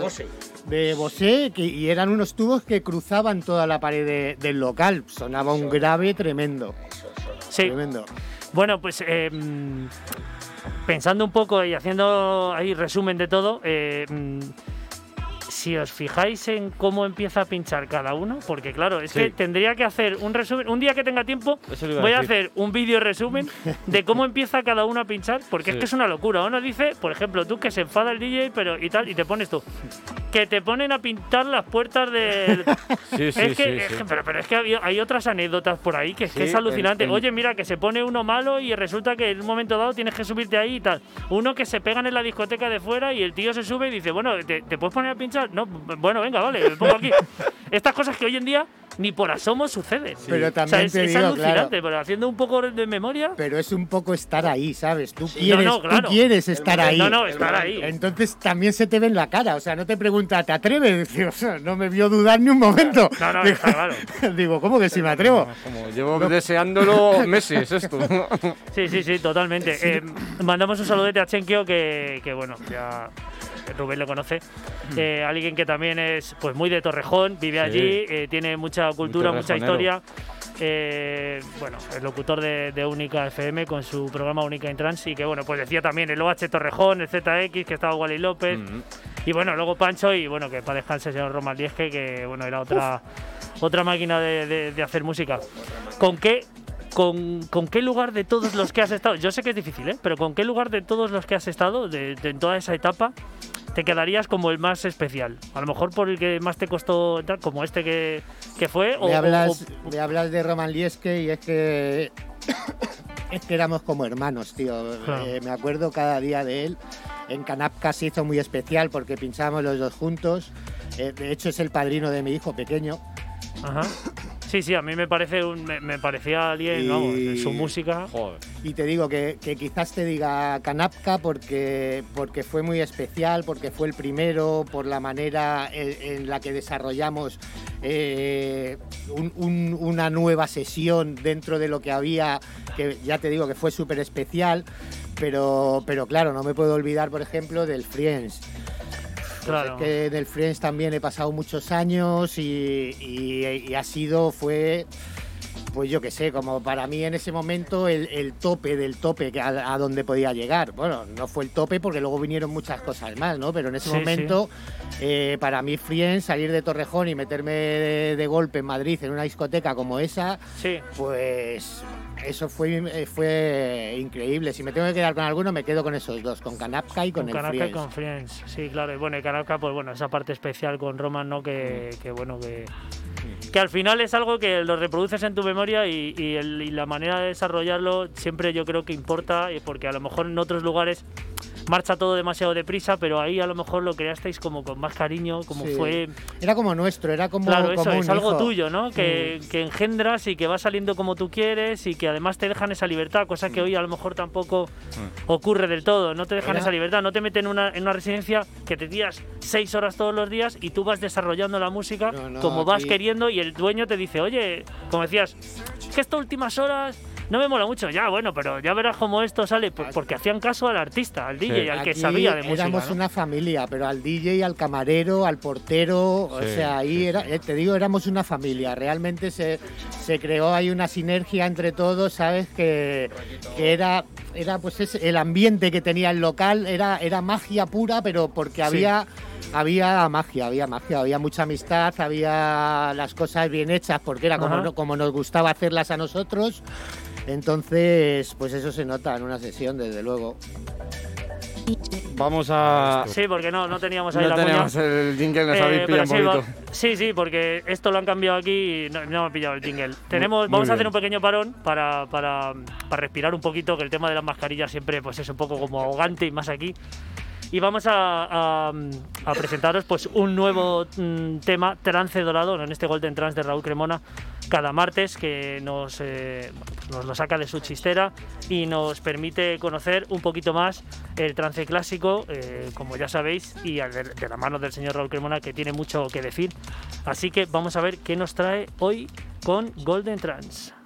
de Bose, que, y eran unos tubos que cruzaban toda la pared del local. Sonaba un grave tremendo. Sí. Tremendo. Bueno, pues em, pensando un poco y haciendo ahí resumen de todo, eh, si os fijáis en cómo empieza a pinchar cada uno, porque claro, es que tendría que hacer un resumen, un día que tenga tiempo, voy a, hacer un vídeo resumen de cómo empieza cada uno a pinchar, porque es que es una locura. Uno dice, por ejemplo, tú que se enfada el DJ, pero y tal, y te pones tú, que te ponen a pintar las puertas del. Sí, sí, es que, pero, es que hay, otras anécdotas por ahí que es que es alucinante. Oye, mira, que se pone uno malo y resulta que en un momento dado tienes que subirte ahí y tal. Uno que se pegan en la discoteca de fuera y el tío se sube y dice, bueno, ¿te, te puedes poner a pinchar? No, bueno, venga, vale, me pongo aquí. Estas cosas que hoy en día ni por asomo sucede. Pero también es, alucinante, pero haciendo un poco de memoria. Pero es un poco estar ahí, ¿sabes? Tú quieres, quieres estar ahí. No, no, estar ahí. Entonces también se te ve en la cara, o sea, no te pregunta, ¿te atreves? no me vio dudar ni un momento. No, no, está claro. Digo, ¿cómo que si me atrevo? Como llevo deseándolo meses esto. sí, sí, sí, totalmente. Eh, mandamos un saludete a Chenkio que, que bueno, ya Rubén lo conoce, eh, alguien que también es pues muy de Torrejón, vive allí, eh, tiene mucha cultura, mucha historia. Eh, bueno, el locutor de, Única FM con su programa Única en Trans y que bueno, pues decía también el OH Torrejón, el ZX, que estaba Wally López. Y bueno, luego Pancho y bueno, que para dejarse el señor Román Liesque, que bueno, era otra, otra máquina de, hacer música. ¿Con qué ¿Con, ¿Con, qué lugar de todos los que has estado? Yo sé que es difícil, ¿eh? pero ¿con qué lugar de todos los que has estado, de, en toda esa etapa, te quedarías como el más especial? A lo mejor por el que más te costó entrar, como este que, que fue. Me, hablas, hablas de Roman Lieske y es que, es que éramos como hermanos, tío. Eh, me acuerdo cada día de él. En Canapca se hizo muy especial porque pinchábamos los dos juntos. Eh, de hecho, es el padrino de mi hijo pequeño. Ajá. Sí, sí, a mí me parece me, parecía alguien, vamos, su música. Y te digo que, quizás te diga Kanapka porque, porque fue muy especial, porque fue el primero, por la manera en, la que desarrollamos eh, una nueva sesión dentro de lo que había, que ya te digo que fue súper especial, pero, pero claro, no me puedo olvidar, por ejemplo, del Friends Claro. que en el Friends también he pasado muchos años y, ha sido, fue pues yo qué sé, como para mí en ese momento el, tope del tope a, a, donde podía llegar. Bueno, no fue el tope porque luego vinieron muchas cosas más, ¿no? Pero en ese momento, eh, para mí, Friends, salir de Torrejón y meterme de, golpe en Madrid en una discoteca como esa, pues eso fue, eh, fue increíble. Si me tengo que quedar con alguno, me quedo con esos dos, con Kanapka y con, el Kanapka y con Friends, sí, claro. Y bueno, y Kanapka, pues bueno, esa parte especial con Roman, ¿no? Que, que bueno, que que al final es algo que lo reproduces en tu memoria y, la manera de desarrollarlo siempre yo creo que importa, eh, porque a lo mejor en otros lugares marcha todo demasiado deprisa, pero ahí a lo mejor lo creasteis como con más cariño, como fue... Era como nuestro, era como... Claro, eso, es algo tuyo, ¿no? Que, que, engendras y que va saliendo como tú quieres y que además te dejan esa libertad, cosa que hoy a lo mejor tampoco mm. ocurre del todo, no te dejan esa libertad, no te meten en una, en una residencia que te tiras seis horas todos los días y tú vas desarrollando la música como vas queriendo y el dueño te dice, oye, como decías, que estas últimas horas no me mola mucho. Ya, bueno, pero ya verás cómo esto sale, porque hacían caso al artista, al DJ, al que sabía de música. Éramos una familia, pero al DJ, al camarero, al portero, o sea, ahí era, eh, te digo, éramos una familia. Realmente se, se creó ahí una sinergia entre todos, ¿sabes? Que, que era, era pues el ambiente que tenía el local, era, era magia pura, pero porque había había magia, había magia, había mucha amistad, había las cosas bien hechas porque era como, como nos gustaba hacerlas a nosotros. Entonces, pues eso se nota en una sesión, desde luego. Vamos a. Sí, porque no, no teníamos ahí no teníamos el jingle, nos habéis eh, pillado un sí, Sí, sí, porque esto lo han cambiado aquí y no, no hemos pillado el jingle. Tenemos, vamos a hacer un pequeño parón para, para, para, respirar un poquito, que el tema de las mascarillas siempre pues es un poco como ahogante y más aquí y vamos a, presentaros pues un nuevo mm, tema trance dorado en este Golden Trance de Raúl Cremona cada martes que nos, eh, nos lo saca de su chistera y nos permite conocer un poquito más el trance clásico, eh, como ya sabéis, y de, de la mano del señor Raúl Cremona que tiene mucho que decir. Así que vamos a ver qué nos trae hoy con Golden Trance.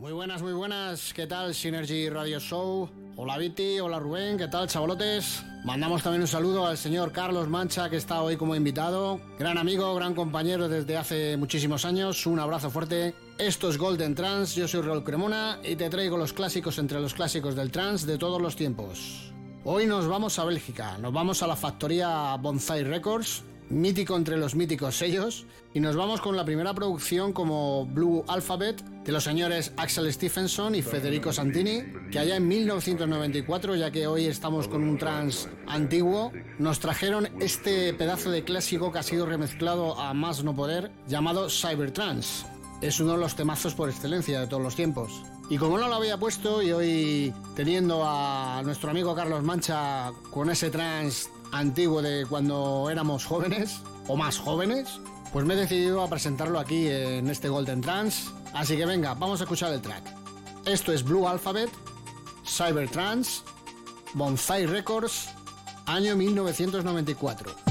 Muy buenas, muy buenas. ¿Qué tal Synergy Radio Show? Hola Viti, hola Rubén, ¿qué tal chavalotes? Mandamos también un saludo al señor Carlos Mancha que está hoy como invitado. Gran amigo, gran compañero desde hace muchísimos años. Un abrazo fuerte. Esto es Golden Trans, yo soy Raúl Cremona y te traigo los clásicos entre los clásicos del trans de todos los tiempos. Hoy nos vamos a Bélgica, nos vamos a la factoría Bonsai Records mítico entre los míticos sellos. Y nos vamos con la primera producción como Blue Alphabet de los señores Axel Stephenson y Federico Santini, que allá en 1994, ya que hoy estamos con un trans antiguo, nos trajeron este pedazo de clásico que ha sido remezclado a más no poder, llamado Cybertrance. Es uno de los temazos por excelencia de todos los tiempos. Y como no lo había puesto y hoy teniendo a nuestro amigo Carlos Mancha con ese trance antiguo de cuando éramos jóvenes o más jóvenes, pues me he decidido a presentarlo aquí en este Golden Trance. Así que venga, vamos a escuchar el track. Esto es Blue Alphabet, Cyber Trance, Bonsai Records, año 1994.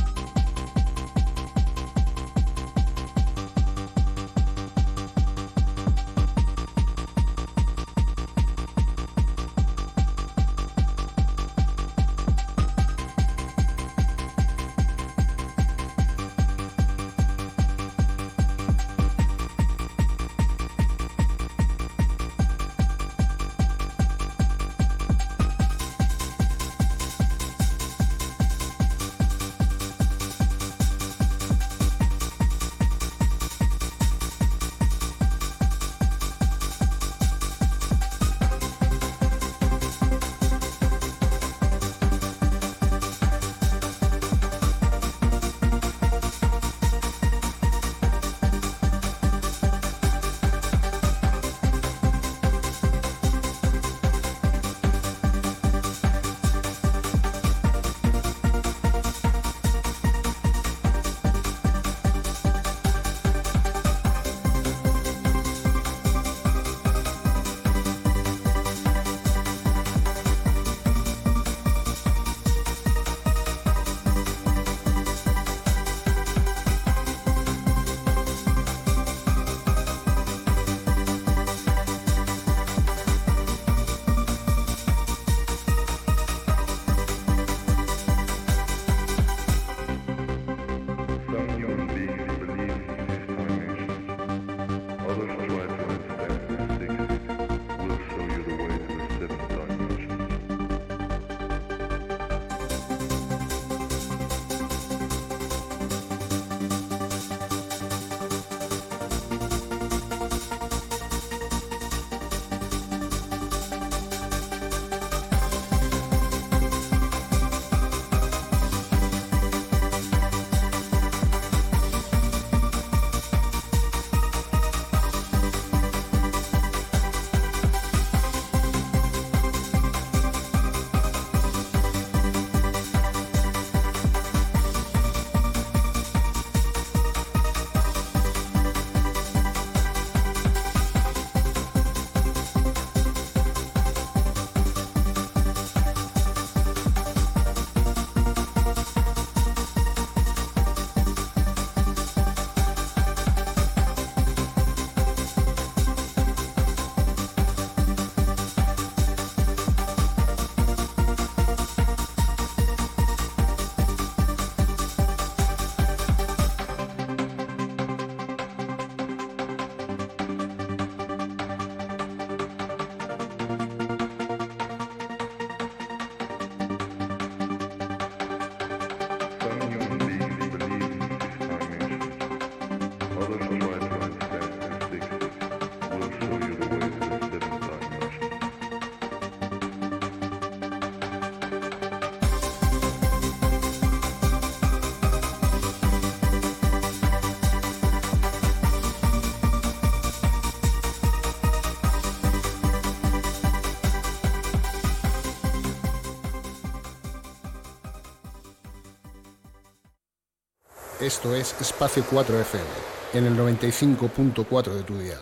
Esto es Espacio 4 FM, en el 95.4 de tu dial.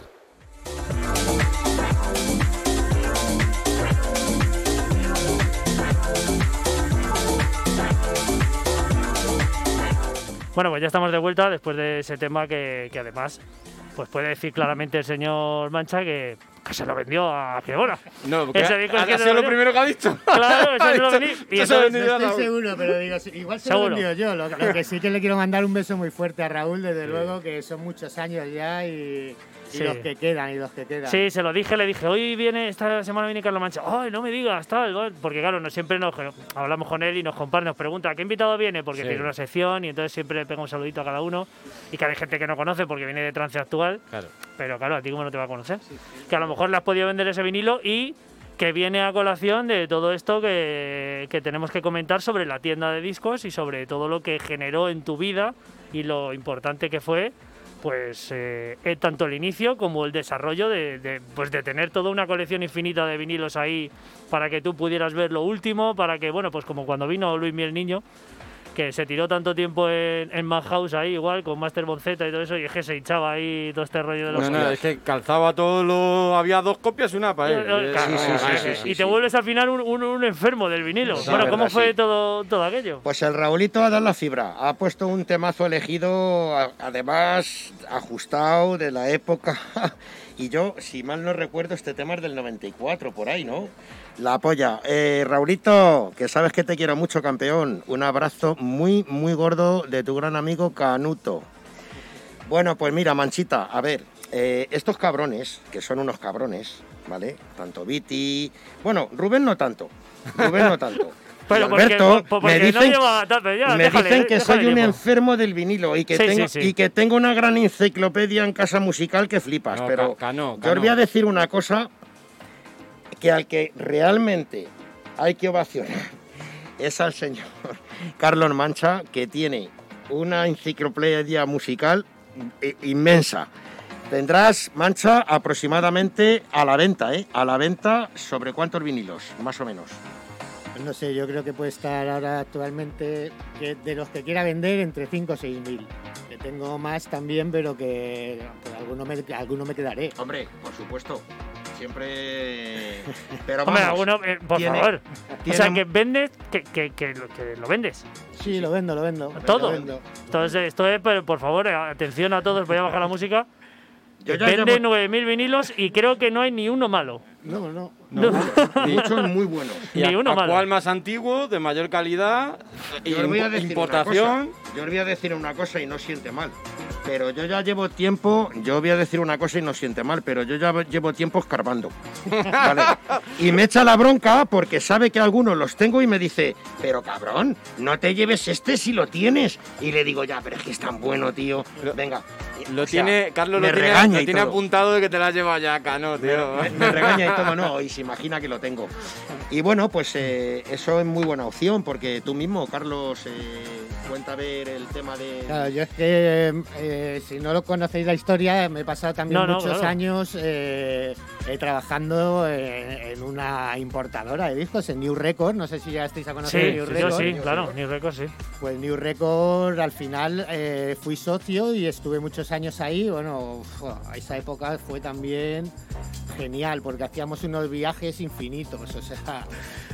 Bueno, pues ya estamos de vuelta después de ese tema que, además pues puede decir claramente el señor Mancha que, se lo vendió a Fiebora. No, porque ese ha, ha sido lo, primero que ha dicho. Claro, eso se lo vendí. Y eso, no estoy seguro, pero digo, igual se lo vendió yo. Lo, que sí que le quiero mandar un beso muy fuerte a Raúl, desde luego, que son muchos años ya y y los que quedan, y los que quedan. Sí, se lo dije, le dije, hoy viene, esta semana viene Carlos Mancha. Ay, no me digas, tal. Porque claro, no, siempre nos hablamos con él y nos comparte, nos pregunta, ¿qué invitado viene? Porque tiene una sección y entonces siempre le pego un saludito a cada uno. Y que hay gente que no conoce porque viene de trance actual. Claro. Pero claro, a ti cómo no te va a conocer. Que a lo mejor le has podido vender ese vinilo y que viene a colación de todo esto que, que, tenemos que comentar sobre la tienda de discos y sobre todo lo que generó en tu vida y lo importante que fue pues eh, eh, tanto el inicio como el desarrollo de, pues de tener toda una colección infinita de vinilos ahí para que tú pudieras ver lo último, para que, bueno, pues como cuando vino Luis Miel Niño, que se tiró tanto tiempo en, en Madhouse ahí, igual, con Master Bonceta y todo eso, y es que se hinchaba ahí todo este rollo de los. No, no, es que calzaba todo lo. Había dos copias y una para él. y te vuelves al final un, un, enfermo del vinilo. bueno, ¿cómo fue todo, todo aquello? Pues el Raulito ha dado la fibra. Ha puesto un temazo elegido, además ajustado de la época. y yo, si mal no recuerdo, este tema es del 94, por ahí, ¿no? La polla. Eh, Raulito, que sabes que te quiero mucho, campeón. Un abrazo muy, muy gordo de tu gran amigo Canuto. Bueno, pues mira, Manchita, a ver, eh, estos cabrones, que son unos cabrones, ¿vale? Tanto Viti. Bueno, Rubén no tanto. Rubén no tanto. Pero Alberto, me dicen, me dicen que soy un enfermo del vinilo y que, tengo, y que tengo una gran enciclopedia en casa musical que flipas. pero yo os voy a decir una cosa que al que realmente hay que ovacionar es al señor Carlos Mancha, que tiene una enciclopedia musical inmensa. Tendrás, Mancha, aproximadamente a la venta, ¿eh? A la venta sobre cuántos vinilos, más o menos. No sé, yo creo que puede estar ahora actualmente, de los que quiera vender, entre 5 o 6 mil. Que tengo más también, pero que alguno, me, alguno me quedaré. Hombre, por supuesto siempre. Pero vamos, alguno, eh, por favor. o sea, que vendes, que, que, que, lo vendes. Sí, lo vendo, lo vendo. Todo. Entonces, esto es, pero por favor, atención a todos, voy a bajar la música. Vende 9.000 vinilos y creo que no hay ni uno malo. No, no. no, Muchos muy buenos. Y ni uno. ¿Cuál más antiguo, de mayor calidad, y importación? Yo os voy a decir una cosa y no siente mal. Pero yo ya llevo tiempo, yo voy a decir una cosa y no siente mal, pero yo ya llevo tiempo escarbando. Y me echa la bronca porque sabe que algunos los tengo y me dice, pero cabrón, no te lleves este si lo tienes. Y le digo, ya, pero es que es tan bueno, tío. Venga. Lo tiene, Carlos lo tiene, tiene apuntado de que te la lleva ya acá, ¿no, tío? Me, regaña y como no, y se imagina que lo tengo. Y bueno, pues eh, eso es muy buena opción porque tú mismo, Carlos, eh, cuenta ver el tema de... Claro, yo es que eh, si no lo conocéis la historia, me he pasado también muchos años eh, trabajando en, una importadora de discos, en New Record. No sé si ya estáis a conocer New Record. Sí, claro, New Record sí. Pues New Record al final eh, fui socio y estuve muchos años ahí. Bueno, esa época fue también genial porque hacíamos unos viajes infinitos. O sea,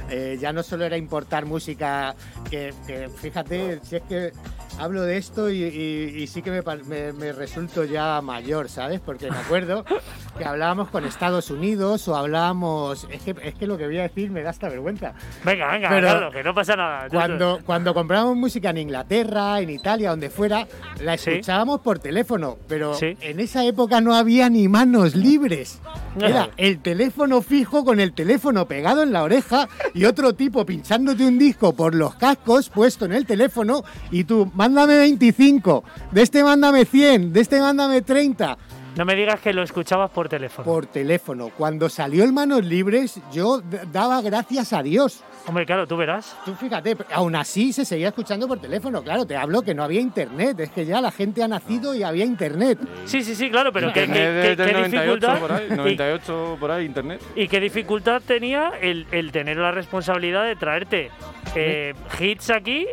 eh, ya no solo era importar música, que, fíjate, si es que hablo de esto y, sí que me, me, resulto ya mayor, ¿sabes? Porque me acuerdo que hablábamos con Estados Unidos o hablábamos... Es que, es que lo que voy a decir me da hasta vergüenza. Venga, venga, Pero que no pasa nada. Cuando, cuando comprábamos música en Inglaterra, en Italia, donde fuera, la escuchábamos por teléfono, pero en esa época no había ni manos libres. Era el teléfono fijo con el teléfono pegado en la oreja y otro tipo pinchándote un disco por los cascos puesto en el teléfono y tú, mándame 25, de este mándame 100, de este mándame 30. No me digas que lo escuchabas por teléfono. Por teléfono. Cuando salió el Manos Libres, yo daba gracias a Dios. Hombre, claro, tú verás. Tú fíjate, aún así se seguía escuchando por teléfono. Claro, te hablo que no había internet. Es que ya la gente ha nacido y había internet. Sí, sí, sí, claro, pero ¿qué, dificultad? Por ahí, 98 por ahí, internet. ¿Y qué dificultad tenía el, el tener la responsabilidad de traerte eh, hits aquí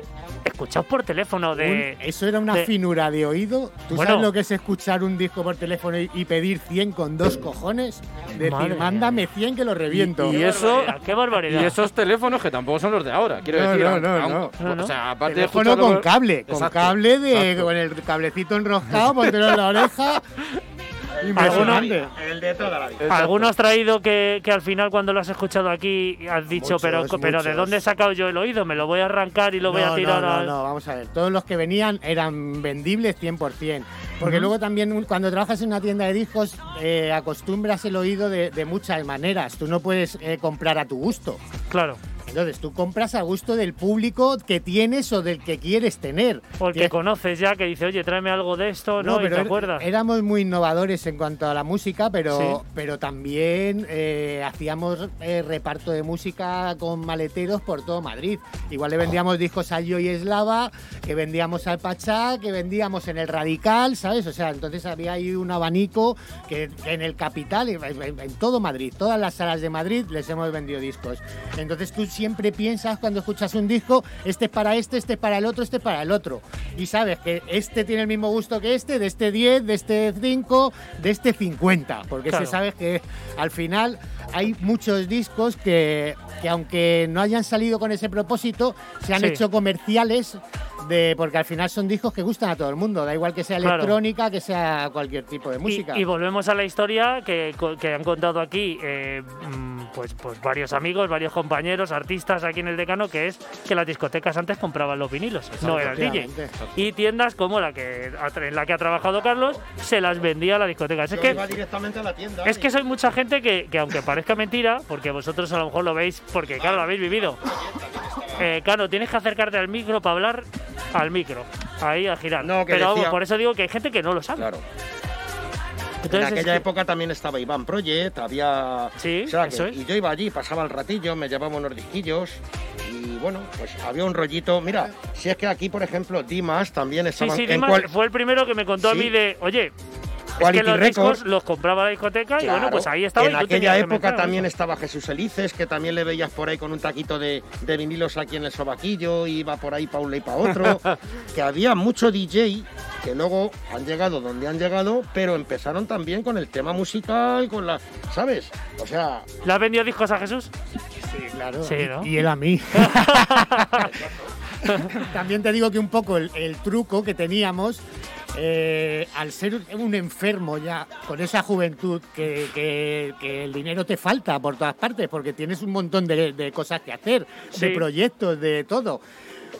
escuchados por teléfono de... eso era una finura de oído. ¿Tú sabes lo que es escuchar un disco por teléfono y, pedir 100 con dos cojones? Decir, mándame 100 que lo reviento. Y, eso, qué barbaridad. Y esos teléfonos que tampoco son los de ahora, quiero decir. No, no, no. O sea, aparte Teléfono con cable, con cable de, con el cablecito enroscado, póntelo en la oreja el de toda la vida. ¿Alguno traído que, al final cuando lo has escuchado aquí has dicho, pero, pero ¿de dónde he sacado yo el oído? ¿Me lo voy a arrancar y lo voy a tirar? No, no, no, vamos a ver. Todos los que venían eran vendibles 100%. Porque luego también cuando trabajas en una tienda de discos eh, acostumbras el oído de, muchas maneras. Tú no puedes eh, comprar a tu gusto. Claro. Entonces tú compras a gusto del público que tienes o del que quieres tener. O el que, conoces ya, que dice, oye, tráeme algo de esto, ¿no? ¿Y te acuerdas? Éramos muy innovadores en cuanto a la música, pero, pero también eh, hacíamos eh, reparto de música con maleteros por todo Madrid. Igual le vendíamos discos a Yo y Eslava, que vendíamos al Pachá, que vendíamos en el Radical, ¿sabes? O sea, entonces había ahí un abanico que en el Capital, en, en todo Madrid, todas las salas de Madrid les hemos vendido discos. Entonces tú siempre piensas cuando escuchas un disco, este es para este, este es para el otro, este es para el otro. Y sabes que este tiene el mismo gusto que este, de este 10, de este 5, de este 50. Porque se sabe que al final hay muchos discos que, que, aunque no hayan salido con ese propósito, se han hecho comerciales de, porque al final son discos que gustan a todo el mundo, da igual que sea electrónica, que sea cualquier tipo de música. Y, volvemos a la historia que, que han contado aquí eh, mm, pues, pues varios amigos, varios compañeros, artistas aquí en el decano, que es que las discotecas antes compraban los vinilos, no era el DJ. Y tiendas como la que en la que ha trabajado Carlos, se las vendía a la discoteca. Es que, directamente a la tienda. Es que soy mucha gente que, que, aunque parezca mentira, porque vosotros a lo mejor lo veis porque, claro, lo habéis vivido. Eh, claro, tienes que acercarte al micro para hablar al micro, ahí a girar. Pero por eso digo que hay gente que no lo sabe. Claro en aquella época también estaba Iván Project, había... Sí, Y yo iba allí, pasaba el ratillo, me llevaba unos disquillos y bueno, pues había un rollito. Mira, si es que aquí, por ejemplo, Dimas también estaba... Sí, sí, Dimas fue el primero que me contó a mí de, oye, es que los discos los compraba la discoteca y bueno, pues ahí estaba. En aquella época también estaba Jesús Elices, que también le veías por ahí con un taquito de, de vinilos aquí en el sobaquillo, iba por ahí para un y para otro. que había mucho DJ que luego han llegado donde han llegado, pero empezaron también con el tema musical, con la. ¿Sabes? O sea. ¿Le has vendido discos a Jesús? Sí, claro. Y él a mí. también te digo que un poco el, truco que teníamos eh, al ser un enfermo ya con esa juventud que, el dinero te falta por todas partes porque tienes un montón de, cosas que hacer, de proyectos, de todo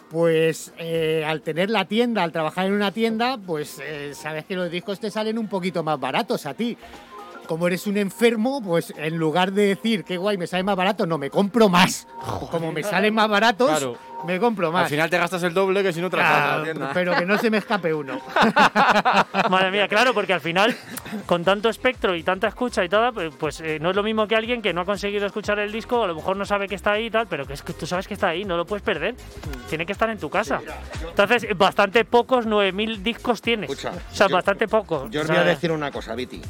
pues eh, al tener la tienda, al trabajar en una tienda, pues eh, sabes que los discos te salen un poquito más baratos a ti. Como eres un enfermo, pues en lugar de decir, qué guay, me sale más barato, no, me compro más. Como me salen más baratos, me compro más. Al final te gastas el doble que si no trabajas la tienda. Pero que no se me escape uno. Madre mía, claro, porque al final, con tanto espectro y tanta escucha y todo, pues, pues eh, no es lo mismo que alguien que no ha conseguido escuchar el disco, a lo mejor no sabe que está ahí y tal, pero que es que tú sabes que está ahí, no lo puedes perder. Tiene que estar en tu casa. Entonces, bastante pocos, 9.000 discos tienes. o sea, bastante pocos. Yo os voy a decir una cosa, Viti.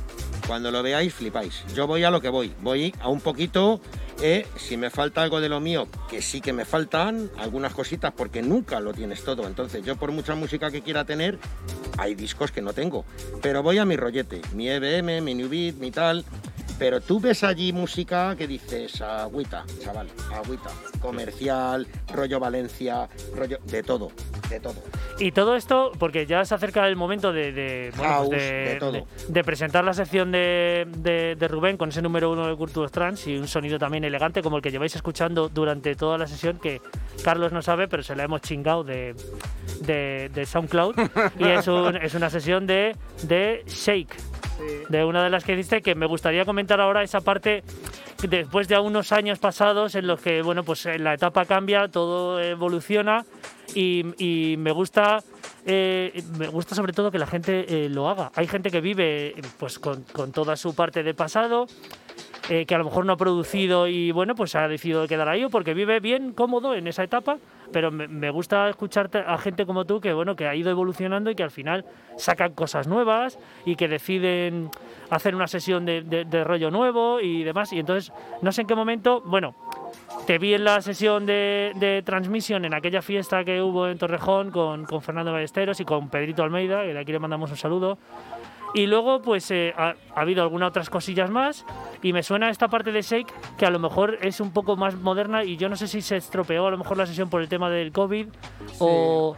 Cuando lo veáis, flipáis. Yo voy a lo que voy. Voy a un poquito eh, si me falta algo de lo mío, que sí que me faltan algunas cositas porque nunca lo tienes todo. Entonces yo por mucha música que quiera tener, hay discos que no tengo. Pero voy a mi rollete, mi EBM, mi New Beat, mi tal. Pero tú ves allí música que dices, agüita, chaval, agüita, comercial, rollo Valencia, rollo de todo, de todo. Y todo esto, porque ya se acerca el momento de, de, pues presentar la sección de, Rubén con ese número uno de Culture Trans y un sonido también elegante como el que lleváis escuchando durante toda la sesión, que Carlos no sabe, pero se la hemos chingado de, SoundCloud. y es, es una sesión de, de Shake de una de las que hiciste, que me gustaría comentar ahora esa parte después de unos años pasados en los que, bueno, pues la etapa cambia, todo evoluciona y, me gusta eh, me gusta sobre todo que la gente eh, lo haga. Hay gente que vive pues con, con toda su parte de pasado, eh, que a lo mejor no ha producido y bueno, pues ha decidido quedar ahí porque vive bien, cómodo en esa etapa, pero me, gusta escucharte a gente como tú que bueno, que ha ido evolucionando y que al final sacan cosas nuevas y que deciden hacer una sesión de, rollo nuevo y demás. Y entonces, no sé en qué momento, bueno, te vi en la sesión de, de transmisión en aquella fiesta que hubo en Torrejón con, con Fernando Ballesteros y con Pedrito Almeida, que de aquí le mandamos un saludo. Y luego, pues eh, ha, habido algunas otras cosillas más. Y me suena esta parte de Shake que a lo mejor es un poco más moderna. Y yo no sé si se estropeó a lo mejor la sesión por el tema del COVID. O,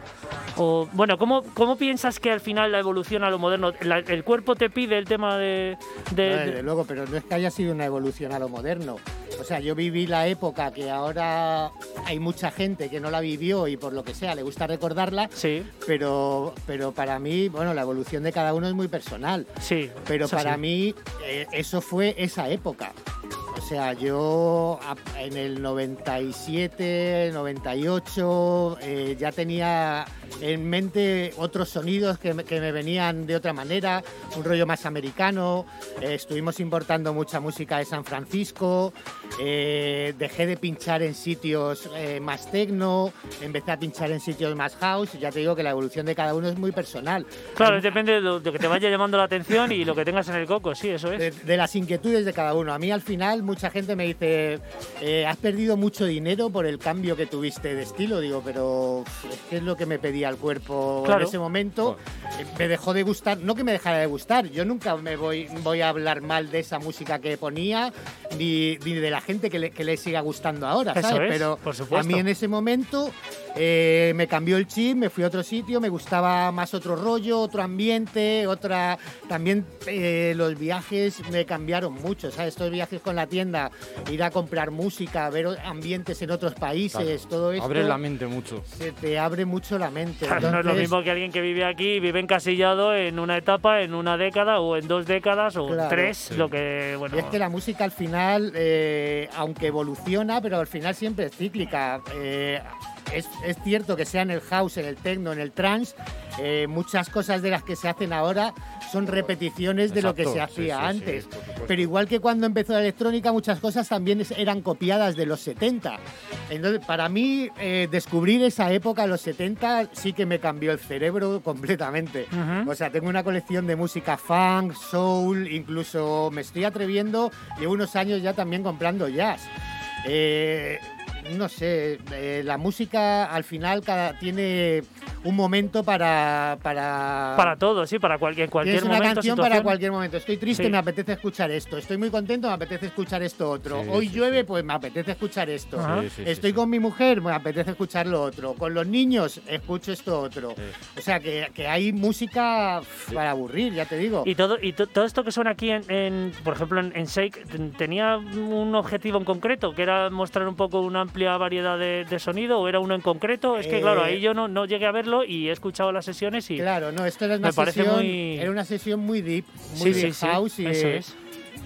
bueno, ¿cómo, ¿cómo piensas que al final la evolución a lo moderno? ¿El cuerpo te pide el tema de, de, luego, pero no es que haya sido una evolución a lo moderno. O sea, yo viví la época que ahora hay mucha gente que no la vivió y por lo que sea le gusta recordarla. Sí. Pero, pero para mí, bueno, la evolución de cada uno es muy personal. Sí. Pero para mí eh, eso fue esa época. O sea, yo en el 97, 98 eh, ya tenía en mente otros sonidos que me, que me, venían de otra manera, un rollo más americano. Eh, estuvimos importando mucha música de San Francisco. Eh, dejé de pinchar en sitios eh, más techno, empecé a pinchar en sitios más house. Ya te digo que la evolución de cada uno es muy personal. Claro, depende de lo, que te vaya llamando la atención y lo que tengas en el coco, sí, eso es. De, las inquietudes de cada uno. A mí al final mucha gente me dice, has perdido mucho dinero por el cambio que tuviste de estilo. Digo, pero ¿qué es lo que me pedía? al cuerpo en ese momento. Eh, me dejó de gustar, no que me dejara de gustar, yo nunca me voy, voy a hablar mal de esa música que ponía, ni, de la gente que le, que le siga gustando ahora, ¿sabes? Pero a mí en ese momento eh, me cambió el chip, me fui a otro sitio, me gustaba más otro rollo, otro ambiente, otra. También eh, los viajes me cambiaron mucho, ¿sabes? Estos viajes con la tienda, ir a comprar música, ver ambientes en otros países, todo esto. Abre la mente mucho. Se te abre mucho la mente. no es lo mismo que alguien que vive aquí, vive encasillado en una etapa, en una década o en dos décadas o tres, lo que. Bueno. Y es que la música al final, eh, aunque evoluciona, pero al final siempre es cíclica es, cierto que sea en el house, en el techno, en el trance, eh, muchas cosas de las que se hacen ahora son repeticiones de lo que se hacía antes. Pero igual que cuando empezó la electrónica, muchas cosas también eran copiadas de los 70. Entonces, para mí, eh, descubrir esa época, los 70, sí que me cambió el cerebro completamente. O sea, tengo una colección de música funk, soul, incluso me estoy atreviendo, llevo unos años ya también comprando jazz. Eh, no sé, eh, la música al final cada, tiene un momento para... Para, para todo, sí, para cualquier, cualquier es una canción para cualquier momento. Estoy triste, me apetece escuchar esto. Estoy muy contento, me apetece escuchar esto otro. Hoy llueve, pues me apetece escuchar esto. Estoy con mi mujer, me apetece escuchar lo otro. Con los niños, escucho esto otro. O sea, que, que, hay música para aburrir, ya te digo. Y todo, y todo esto que suena aquí, en, por ejemplo, en, en Shake, tenía un objetivo en concreto, que era mostrar un poco una amplia variedad de, sonido, o era uno en concreto. Es que, claro, ahí yo no, no llegué a verlo y he escuchado las sesiones y. Claro, no, esto era una, sesión, era una sesión muy deep, muy deep house y,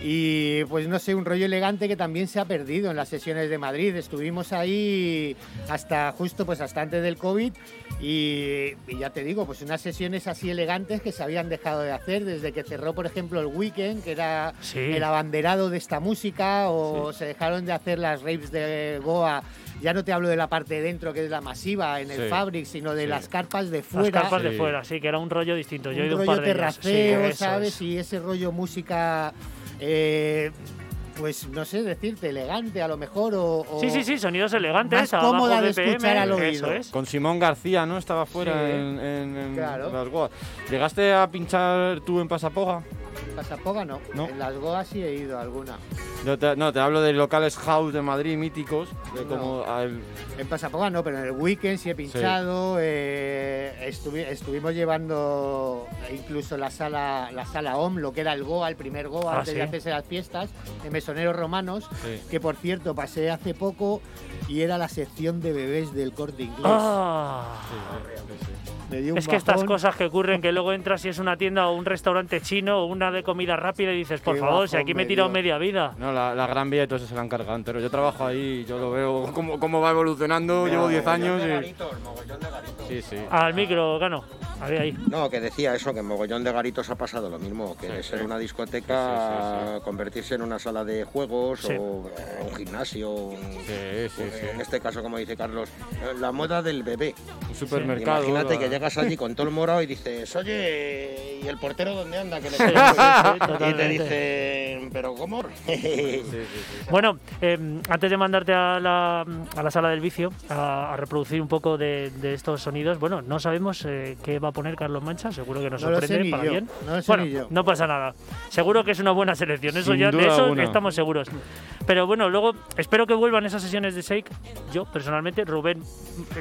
y pues no sé, un rollo elegante que también se ha perdido en las sesiones de Madrid. Estuvimos ahí hasta justo pues hasta antes del COVID y, ya te digo, pues unas sesiones así elegantes que se habían dejado de hacer desde que cerró, por ejemplo, el Weekend, que era el abanderado de esta música, o se dejaron de hacer las raves de Goa ya no te hablo de la parte de dentro, que es la masiva en el Fabric, sino de las carpas de fuera. Las carpas de fuera, sí, que era un rollo distinto. Yo un he ido rollo un par de terraceo, ¿sabes? Y ese rollo música eh, pues no sé decirte, elegante a lo mejor o... sí, sí, sí, sonidos elegantes. Más cómoda de escuchar al oído. Es. Con Simón García, ¿no? Estaba fuera en, las Goas. ¿Llegaste a pinchar tú en Pasapoga? En Pasapoga no. En las Goas sí he ido alguna. No te, no, te hablo de locales house de Madrid míticos. De como En Pasapoga no, pero en el weekend sí he pinchado. Eh, estuvimos llevando incluso la sala, la sala OM, lo que era el Goa, el primer Goa, ah, antes de hacerse las fiestas, en Mesoneros Romanos, que por cierto pasé hace poco y era la sección de bebés del corte inglés. Ah. Es que estas cosas que ocurren, que luego entras y es una tienda o un restaurante chino o una de comida rápida y dices, por favor, si aquí me he tirado media vida. No, la, Gran Vía entonces se la encargan, pero yo trabajo ahí, yo lo veo cómo, cómo va evolucionando, llevo 10 años. y... mogollón de garitos. Sí, sí. Al micro, Gano. Ahí. No, que decía eso, que en Mogollón de Garitos ha pasado lo mismo, que de ser una discoteca convertirse en una sala de juegos o un gimnasio. en este caso, como dice Carlos, la moda del bebé. Un supermercado. Imagínate que llegas allí con todo el morado y dices, oye, ¿y el portero dónde anda? Que le y te dicen, ¿pero cómo? bueno, em, antes de mandarte a la, a la sala del vicio a, reproducir un poco de, estos sonidos, bueno, no sabemos eh, qué va a poner Carlos Mancha, seguro que nos sorprende para bien. No bueno, no pasa nada. Seguro que es una buena selección, eso ya, de eso estamos seguros. Pero bueno, luego espero que vuelvan esas sesiones de Shake. Yo, personalmente, Rubén,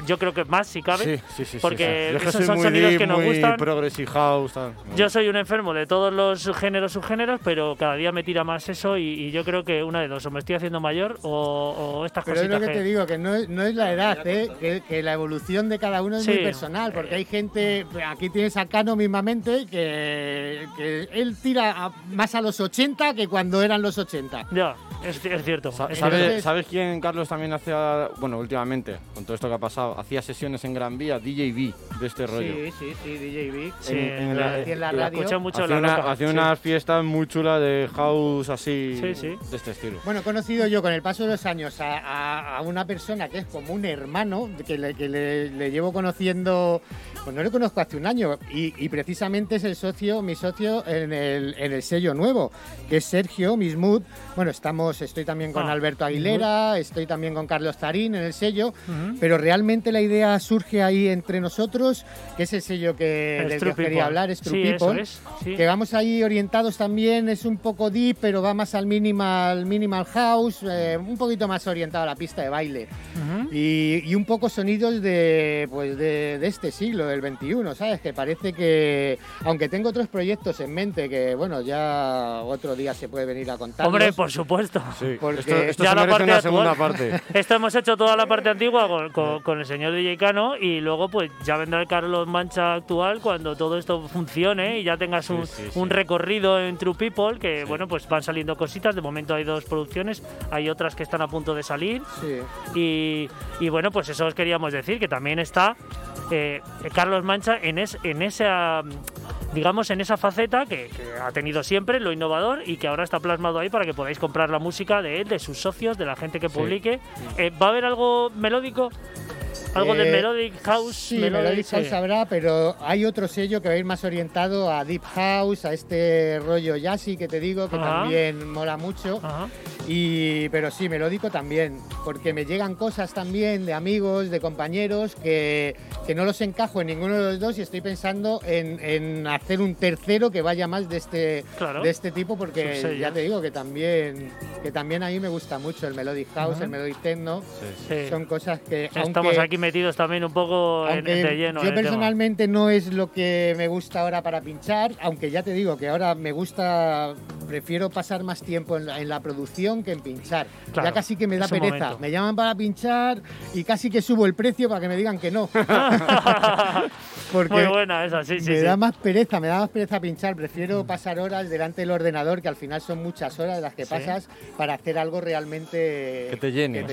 yo creo que más si cabe. Sí, sí, sí. Porque esos son sonidos que nos gustan. Progressive house. Yo soy un enfermo de todos los géneros, subgéneros, pero cada día me tira más eso y, yo creo que una de dos, o me estoy haciendo mayor o, estas pero cositas. Pero es lo que, te digo, que no es, no es la edad, ¿eh? que, la evolución de cada uno es muy personal, porque hay gente, aquí tienes a Cano mismamente, que, que él tira más a los 80 que cuando eran los 80. Ya. Es, cierto. ¿Sabes, quién, Carlos, también hacía, bueno, últimamente, con todo esto que ha pasado, hacía sesiones en Gran Vía, DJB, de este rollo? Sí, sí, sí, DJB. Sí, en, la, en la radio. mucho hacía, una, unas fiestas muy chulas de house así, de este estilo. Bueno, he conocido yo con el paso de los años a, una persona que es como un hermano, que le, que le, llevo conociendo, pues no le conozco hace un año, y, precisamente es el socio, mi socio en el, en el sello nuevo, que es Sergio Mismut. Bueno, estamos estoy también con ah, Alberto Aguilera, estoy también con Carlos Tarín en el sello, pero realmente la idea surge ahí entre nosotros, que es el sello que les quería hablar, es True People, que vamos ahí orientados también, es un poco deep, pero va más al minimal, minimal house, eh, un poquito más orientado a la pista de baile. y, un poco sonidos de, pues de, este siglo, del 21, ¿sabes? Que parece que, aunque tengo otros proyectos en mente, que bueno, ya otro día se puede venir a contar. Hombre, por supuesto. Sí, porque esto, ya la parte una segunda parte. esto hemos hecho toda la parte antigua con, el señor DJ Cano y luego pues ya vendrá el Carlos Mancha actual cuando todo esto funcione y ya tengas un, recorrido en True People que bueno pues van saliendo cositas. De momento hay dos producciones, hay otras que están a punto de salir y, y bueno pues eso os queríamos decir que también está eh, Carlos Mancha en, es, en esa digamos, en esa faceta que, ha tenido siempre, lo innovador, y que ahora está plasmado ahí para que podáis comprar la música de él, de sus socios, de la gente que publique. Eh, ¿Va a haber algo melódico? Algo de eh, Melodic House. Sí, Melodic, House habrá, pero hay otro sello que va a ir más orientado a Deep House, a este rollo jazzy que te digo, que también mola mucho. Y, pero sí, melódico también, porque me llegan cosas también de amigos, de compañeros, que, que no los encajo en ninguno de los dos y estoy pensando en, hacer un tercero que vaya más de este, de este tipo, porque ya te digo que también, que también a mí me gusta mucho el Melodic House, el Melodic Techno. Son cosas que... Estamos aquí metidos también un poco en, de lleno. Yo personalmente no es lo que me gusta ahora para pinchar, aunque ya te digo que ahora me gusta, prefiero pasar más tiempo en la, producción que en pinchar. ya casi que me da pereza. Me llaman para pinchar y casi que subo el precio para que me digan que no. Porque Muy buena esa, sí, sí. Me da más pereza, me da más pereza pinchar. Prefiero pasar horas delante del ordenador, que al final son muchas horas las que pasas, para hacer algo realmente que te llene.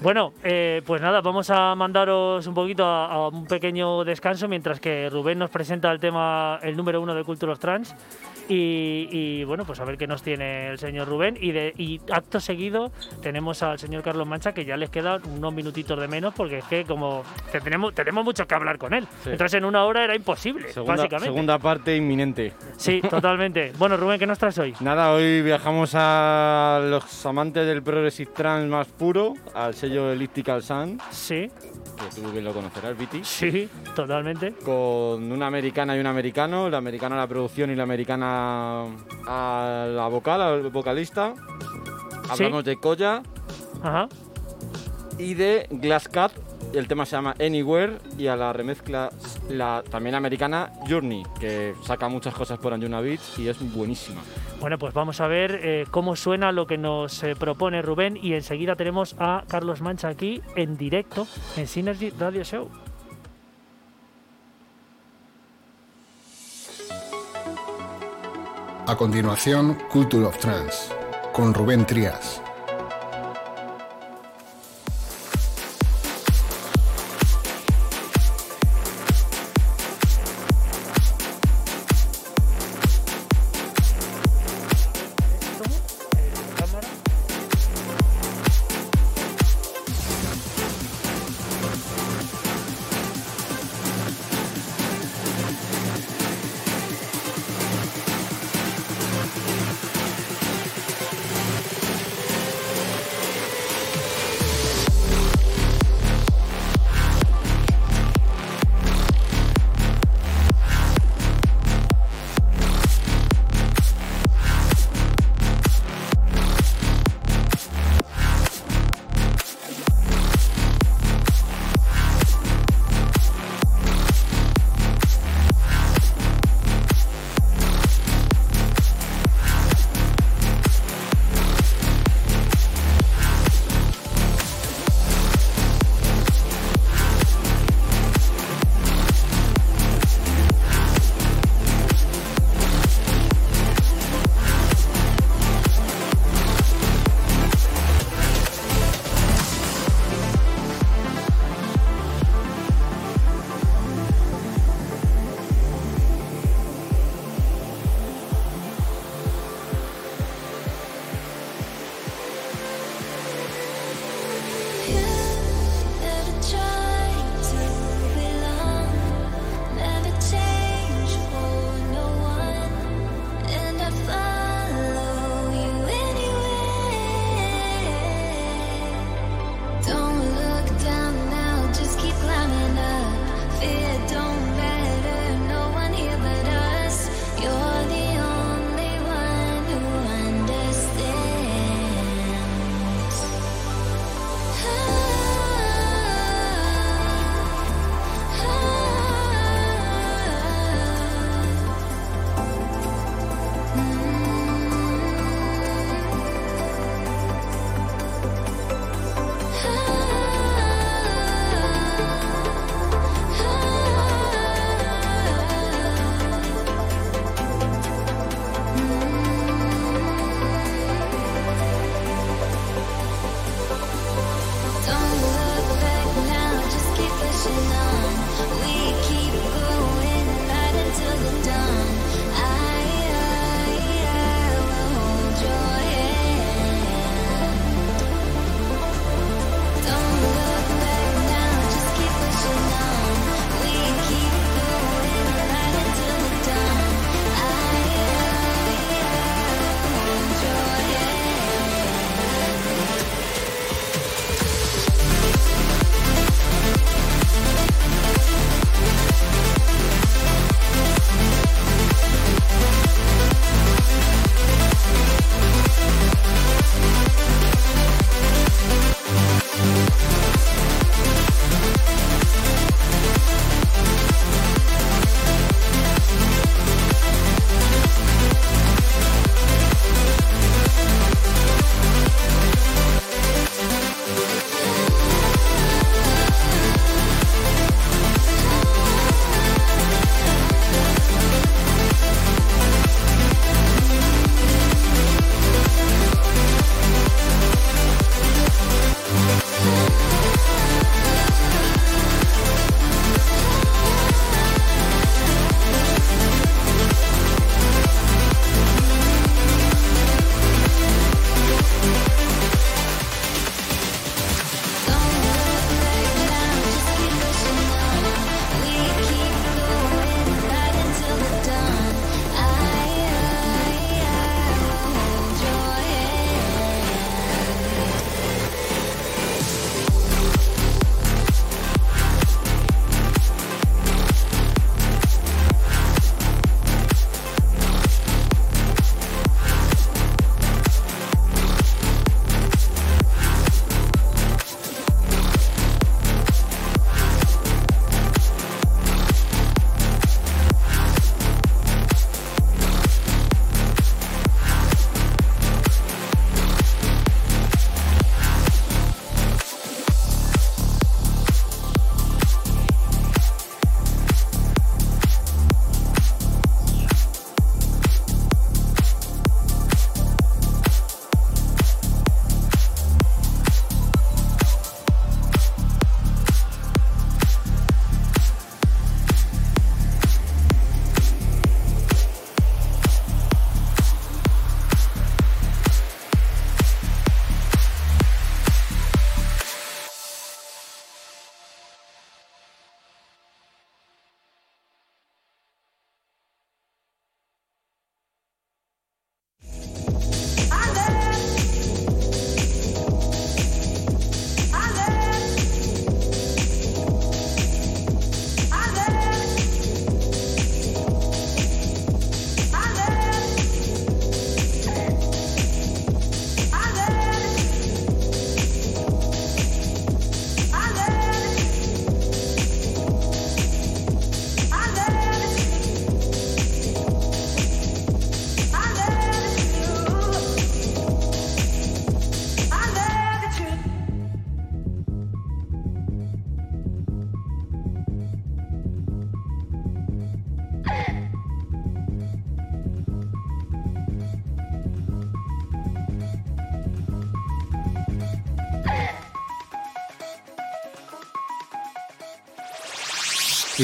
Bueno, eh, pues nada, vamos a mandaros un poquito a, un pequeño descanso mientras que Rubén nos presenta el tema, el número uno de Culturos Trans. Y, bueno, pues a ver qué nos tiene el señor Rubén. Y, de, y acto seguido tenemos al señor Carlos Mancha, que ya les queda unos minutitos de menos, porque es que como tenemos, tenemos mucho que hablar con él. Entonces en una hora era imposible, básicamente. Segunda parte inminente. Sí, totalmente. bueno, Rubén, ¿qué nos traes hoy? Nada, hoy viajamos a los amantes del Progressive Trans más puro, al sello Elliptical Sun. Sí que tú bien lo conocerás, Viti. Sí, totalmente. Con una americana y un americano, la americana la producción y la americana a la vocal, al vocalista. Hablamos de Koya. Ajá. Y de Glass Cat, el tema se llama Anywhere y a la remezcla la también americana Journey, que saca muchas cosas por Anjuna Beats y es buenísima. Bueno, pues vamos a ver eh, cómo suena lo que nos eh, propone Rubén y enseguida tenemos a Carlos Mancha aquí en directo en Synergy Radio Show. A continuación, Culture of Trance, con Rubén Trías.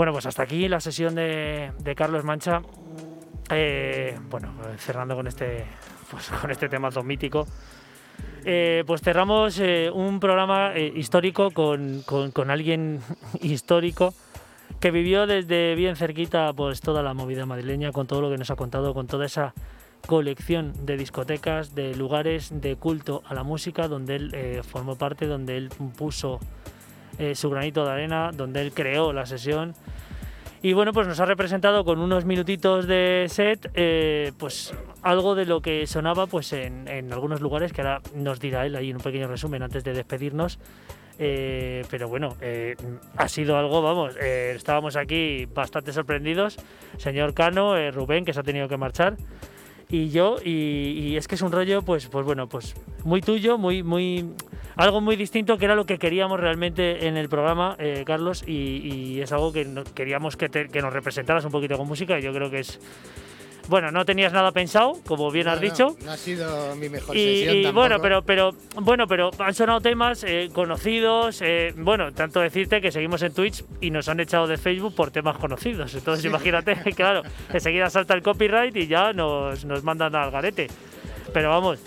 Bueno, pues hasta aquí la sesión de, Carlos Mancha. Eh, bueno, cerrando con este, pues, con este tema tan mítico. Eh, pues cerramos eh, un programa histórico con, con, alguien histórico que vivió desde bien cerquita pues toda la movida madrileña, con todo lo que nos ha contado, con toda esa colección de discotecas, de lugares de culto a la música, donde él formó parte, donde él puso su granito de arena, donde él creó la sesión. Y bueno, pues nos ha representado con unos minutitos de set, eh, pues algo de lo que sonaba pues en, algunos lugares, que ahora nos dirá él ahí en un pequeño resumen antes de despedirnos. Eh, pero bueno, ha sido algo, vamos, estábamos aquí bastante sorprendidos. Señor Cano, Rubén, que se ha tenido que marchar y yo y, es que es un rollo pues pues bueno pues muy tuyo muy muy algo muy distinto que era lo que queríamos realmente en el programa eh, Carlos y, es algo que queríamos que, que nos representaras un poquito con música y yo creo que es bueno, no tenías nada pensado, como bien has dicho. No, ha sido mi mejor y, sesión. Y bueno, pero, pero, bueno, pero han sonado temas eh, conocidos. Eh, bueno, tanto decirte que seguimos en Twitch y nos han echado de Facebook por temas conocidos. Entonces, imagínate, claro, enseguida salta el copyright y ya nos, nos mandan al garete. Pero vamos,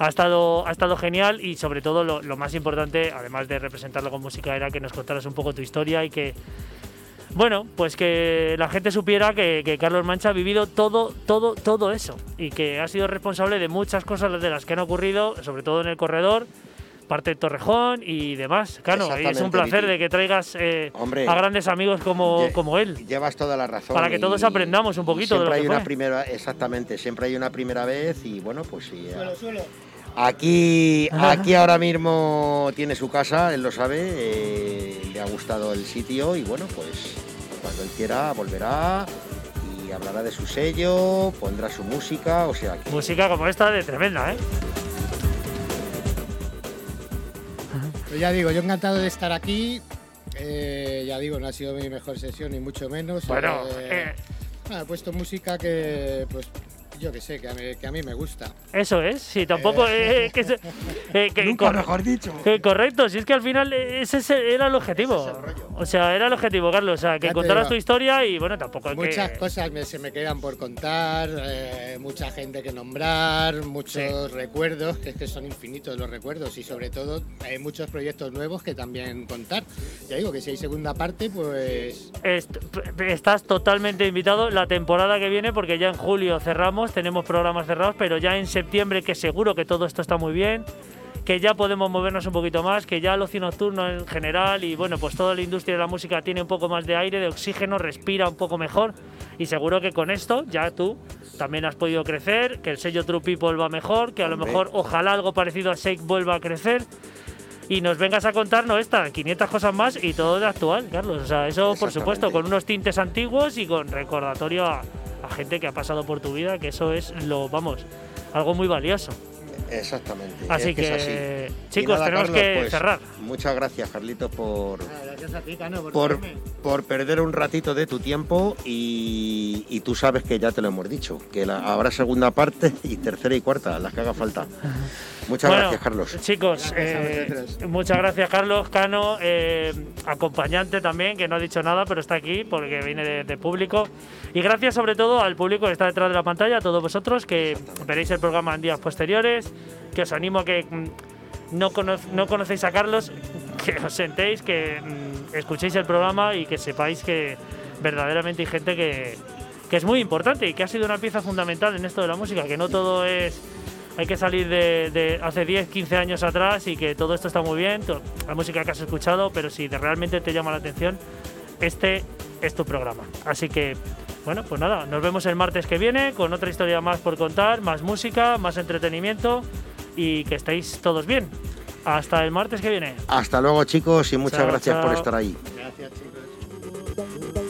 ha estado, ha estado genial y sobre todo lo, lo, más importante, además de representarlo con música, era que nos contaras un poco tu historia y que bueno, pues que la gente supiera que, Carlos Mancha ha vivido todo, todo, todo eso y que ha sido responsable de muchas cosas de las que han ocurrido, sobre todo en el corredor, parte de Torrejón y demás. Cano, y es un placer de que traigas eh, a grandes amigos como, como él. Llevas toda la razón. Para que todos aprendamos un poquito de lo hay que una primera, exactamente, siempre hay una primera vez y bueno, pues sí. Aquí, aquí ahora mismo tiene su casa, él lo sabe, eh, le ha gustado el sitio y bueno, pues cuando él quiera volverá y hablará de su sello, pondrá su música, o sea Música como esta de tremenda, ¿eh? Pues ya digo, yo encantado de estar aquí. Eh, ya digo, no ha sido mi mejor sesión, ni mucho menos. Bueno, eh, he puesto música que pues yo que sé, que a, mí, que a mí me gusta. Eso es, sí, tampoco. Eh, eh, que, eh, que, Nunca mejor dicho. correcto, si es que al final ese era el objetivo. o sea, era el objetivo, Carlos. O sea, que contaras tu historia y bueno, tampoco. Muchas cosas se me quedan por contar, mucha gente que nombrar, muchos recuerdos, que es que son infinitos los recuerdos y sobre todo hay muchos proyectos nuevos que también contar. Ya digo que si hay segunda parte, pues. estás totalmente invitado la temporada que viene porque ya en julio cerramos tenemos programas cerrados, pero ya en septiembre que seguro que todo esto está muy bien, que ya podemos movernos un poquito más, que ya el ocio nocturno en general y bueno, pues toda la industria de la música tiene un poco más de aire, de oxígeno, respira un poco mejor y seguro que con esto ya tú también has podido crecer, que el sello True People va mejor, que a lo mejor ojalá algo parecido a Shake vuelva a crecer y nos vengas a contarnos estas 500 cosas más y todo de actual, Carlos. O sea, eso por supuesto, con unos tintes antiguos y con recordatorio a, a gente que ha pasado por tu vida, que eso es lo, vamos, algo muy valioso. Exactamente. Así que, chicos, tenemos que pues, cerrar. Muchas gracias, Carlitos, por, por, por, perder un ratito de tu tiempo y, tú sabes que ya te lo hemos dicho, que habrá segunda parte y tercera y cuarta, las que haga falta. Muchas gracias, Carlos. Chicos, eh, muchas gracias, Carlos. Cano, eh, acompañante también, que no ha dicho nada, pero está aquí porque viene de, público. Y gracias sobre todo al público que está detrás de la pantalla, a todos vosotros que veréis el programa en días posteriores, que os animo a que no, no conocéis a Carlos, que os sentéis, que mm, escuchéis el programa y que sepáis que verdaderamente hay gente que, es muy importante y que ha sido una pieza fundamental en esto de la música, que no todo es hay que salir de, hace 10, 15 años atrás y que todo esto está muy bien, la música que has escuchado, pero si realmente te llama la atención, este es tu programa. Así que, bueno, pues nada, nos vemos el martes que viene con otra historia más por contar, más música, más entretenimiento y que estéis todos bien. Hasta el martes que viene. Hasta luego chicos y muchas gracias por estar ahí. Gracias chicos.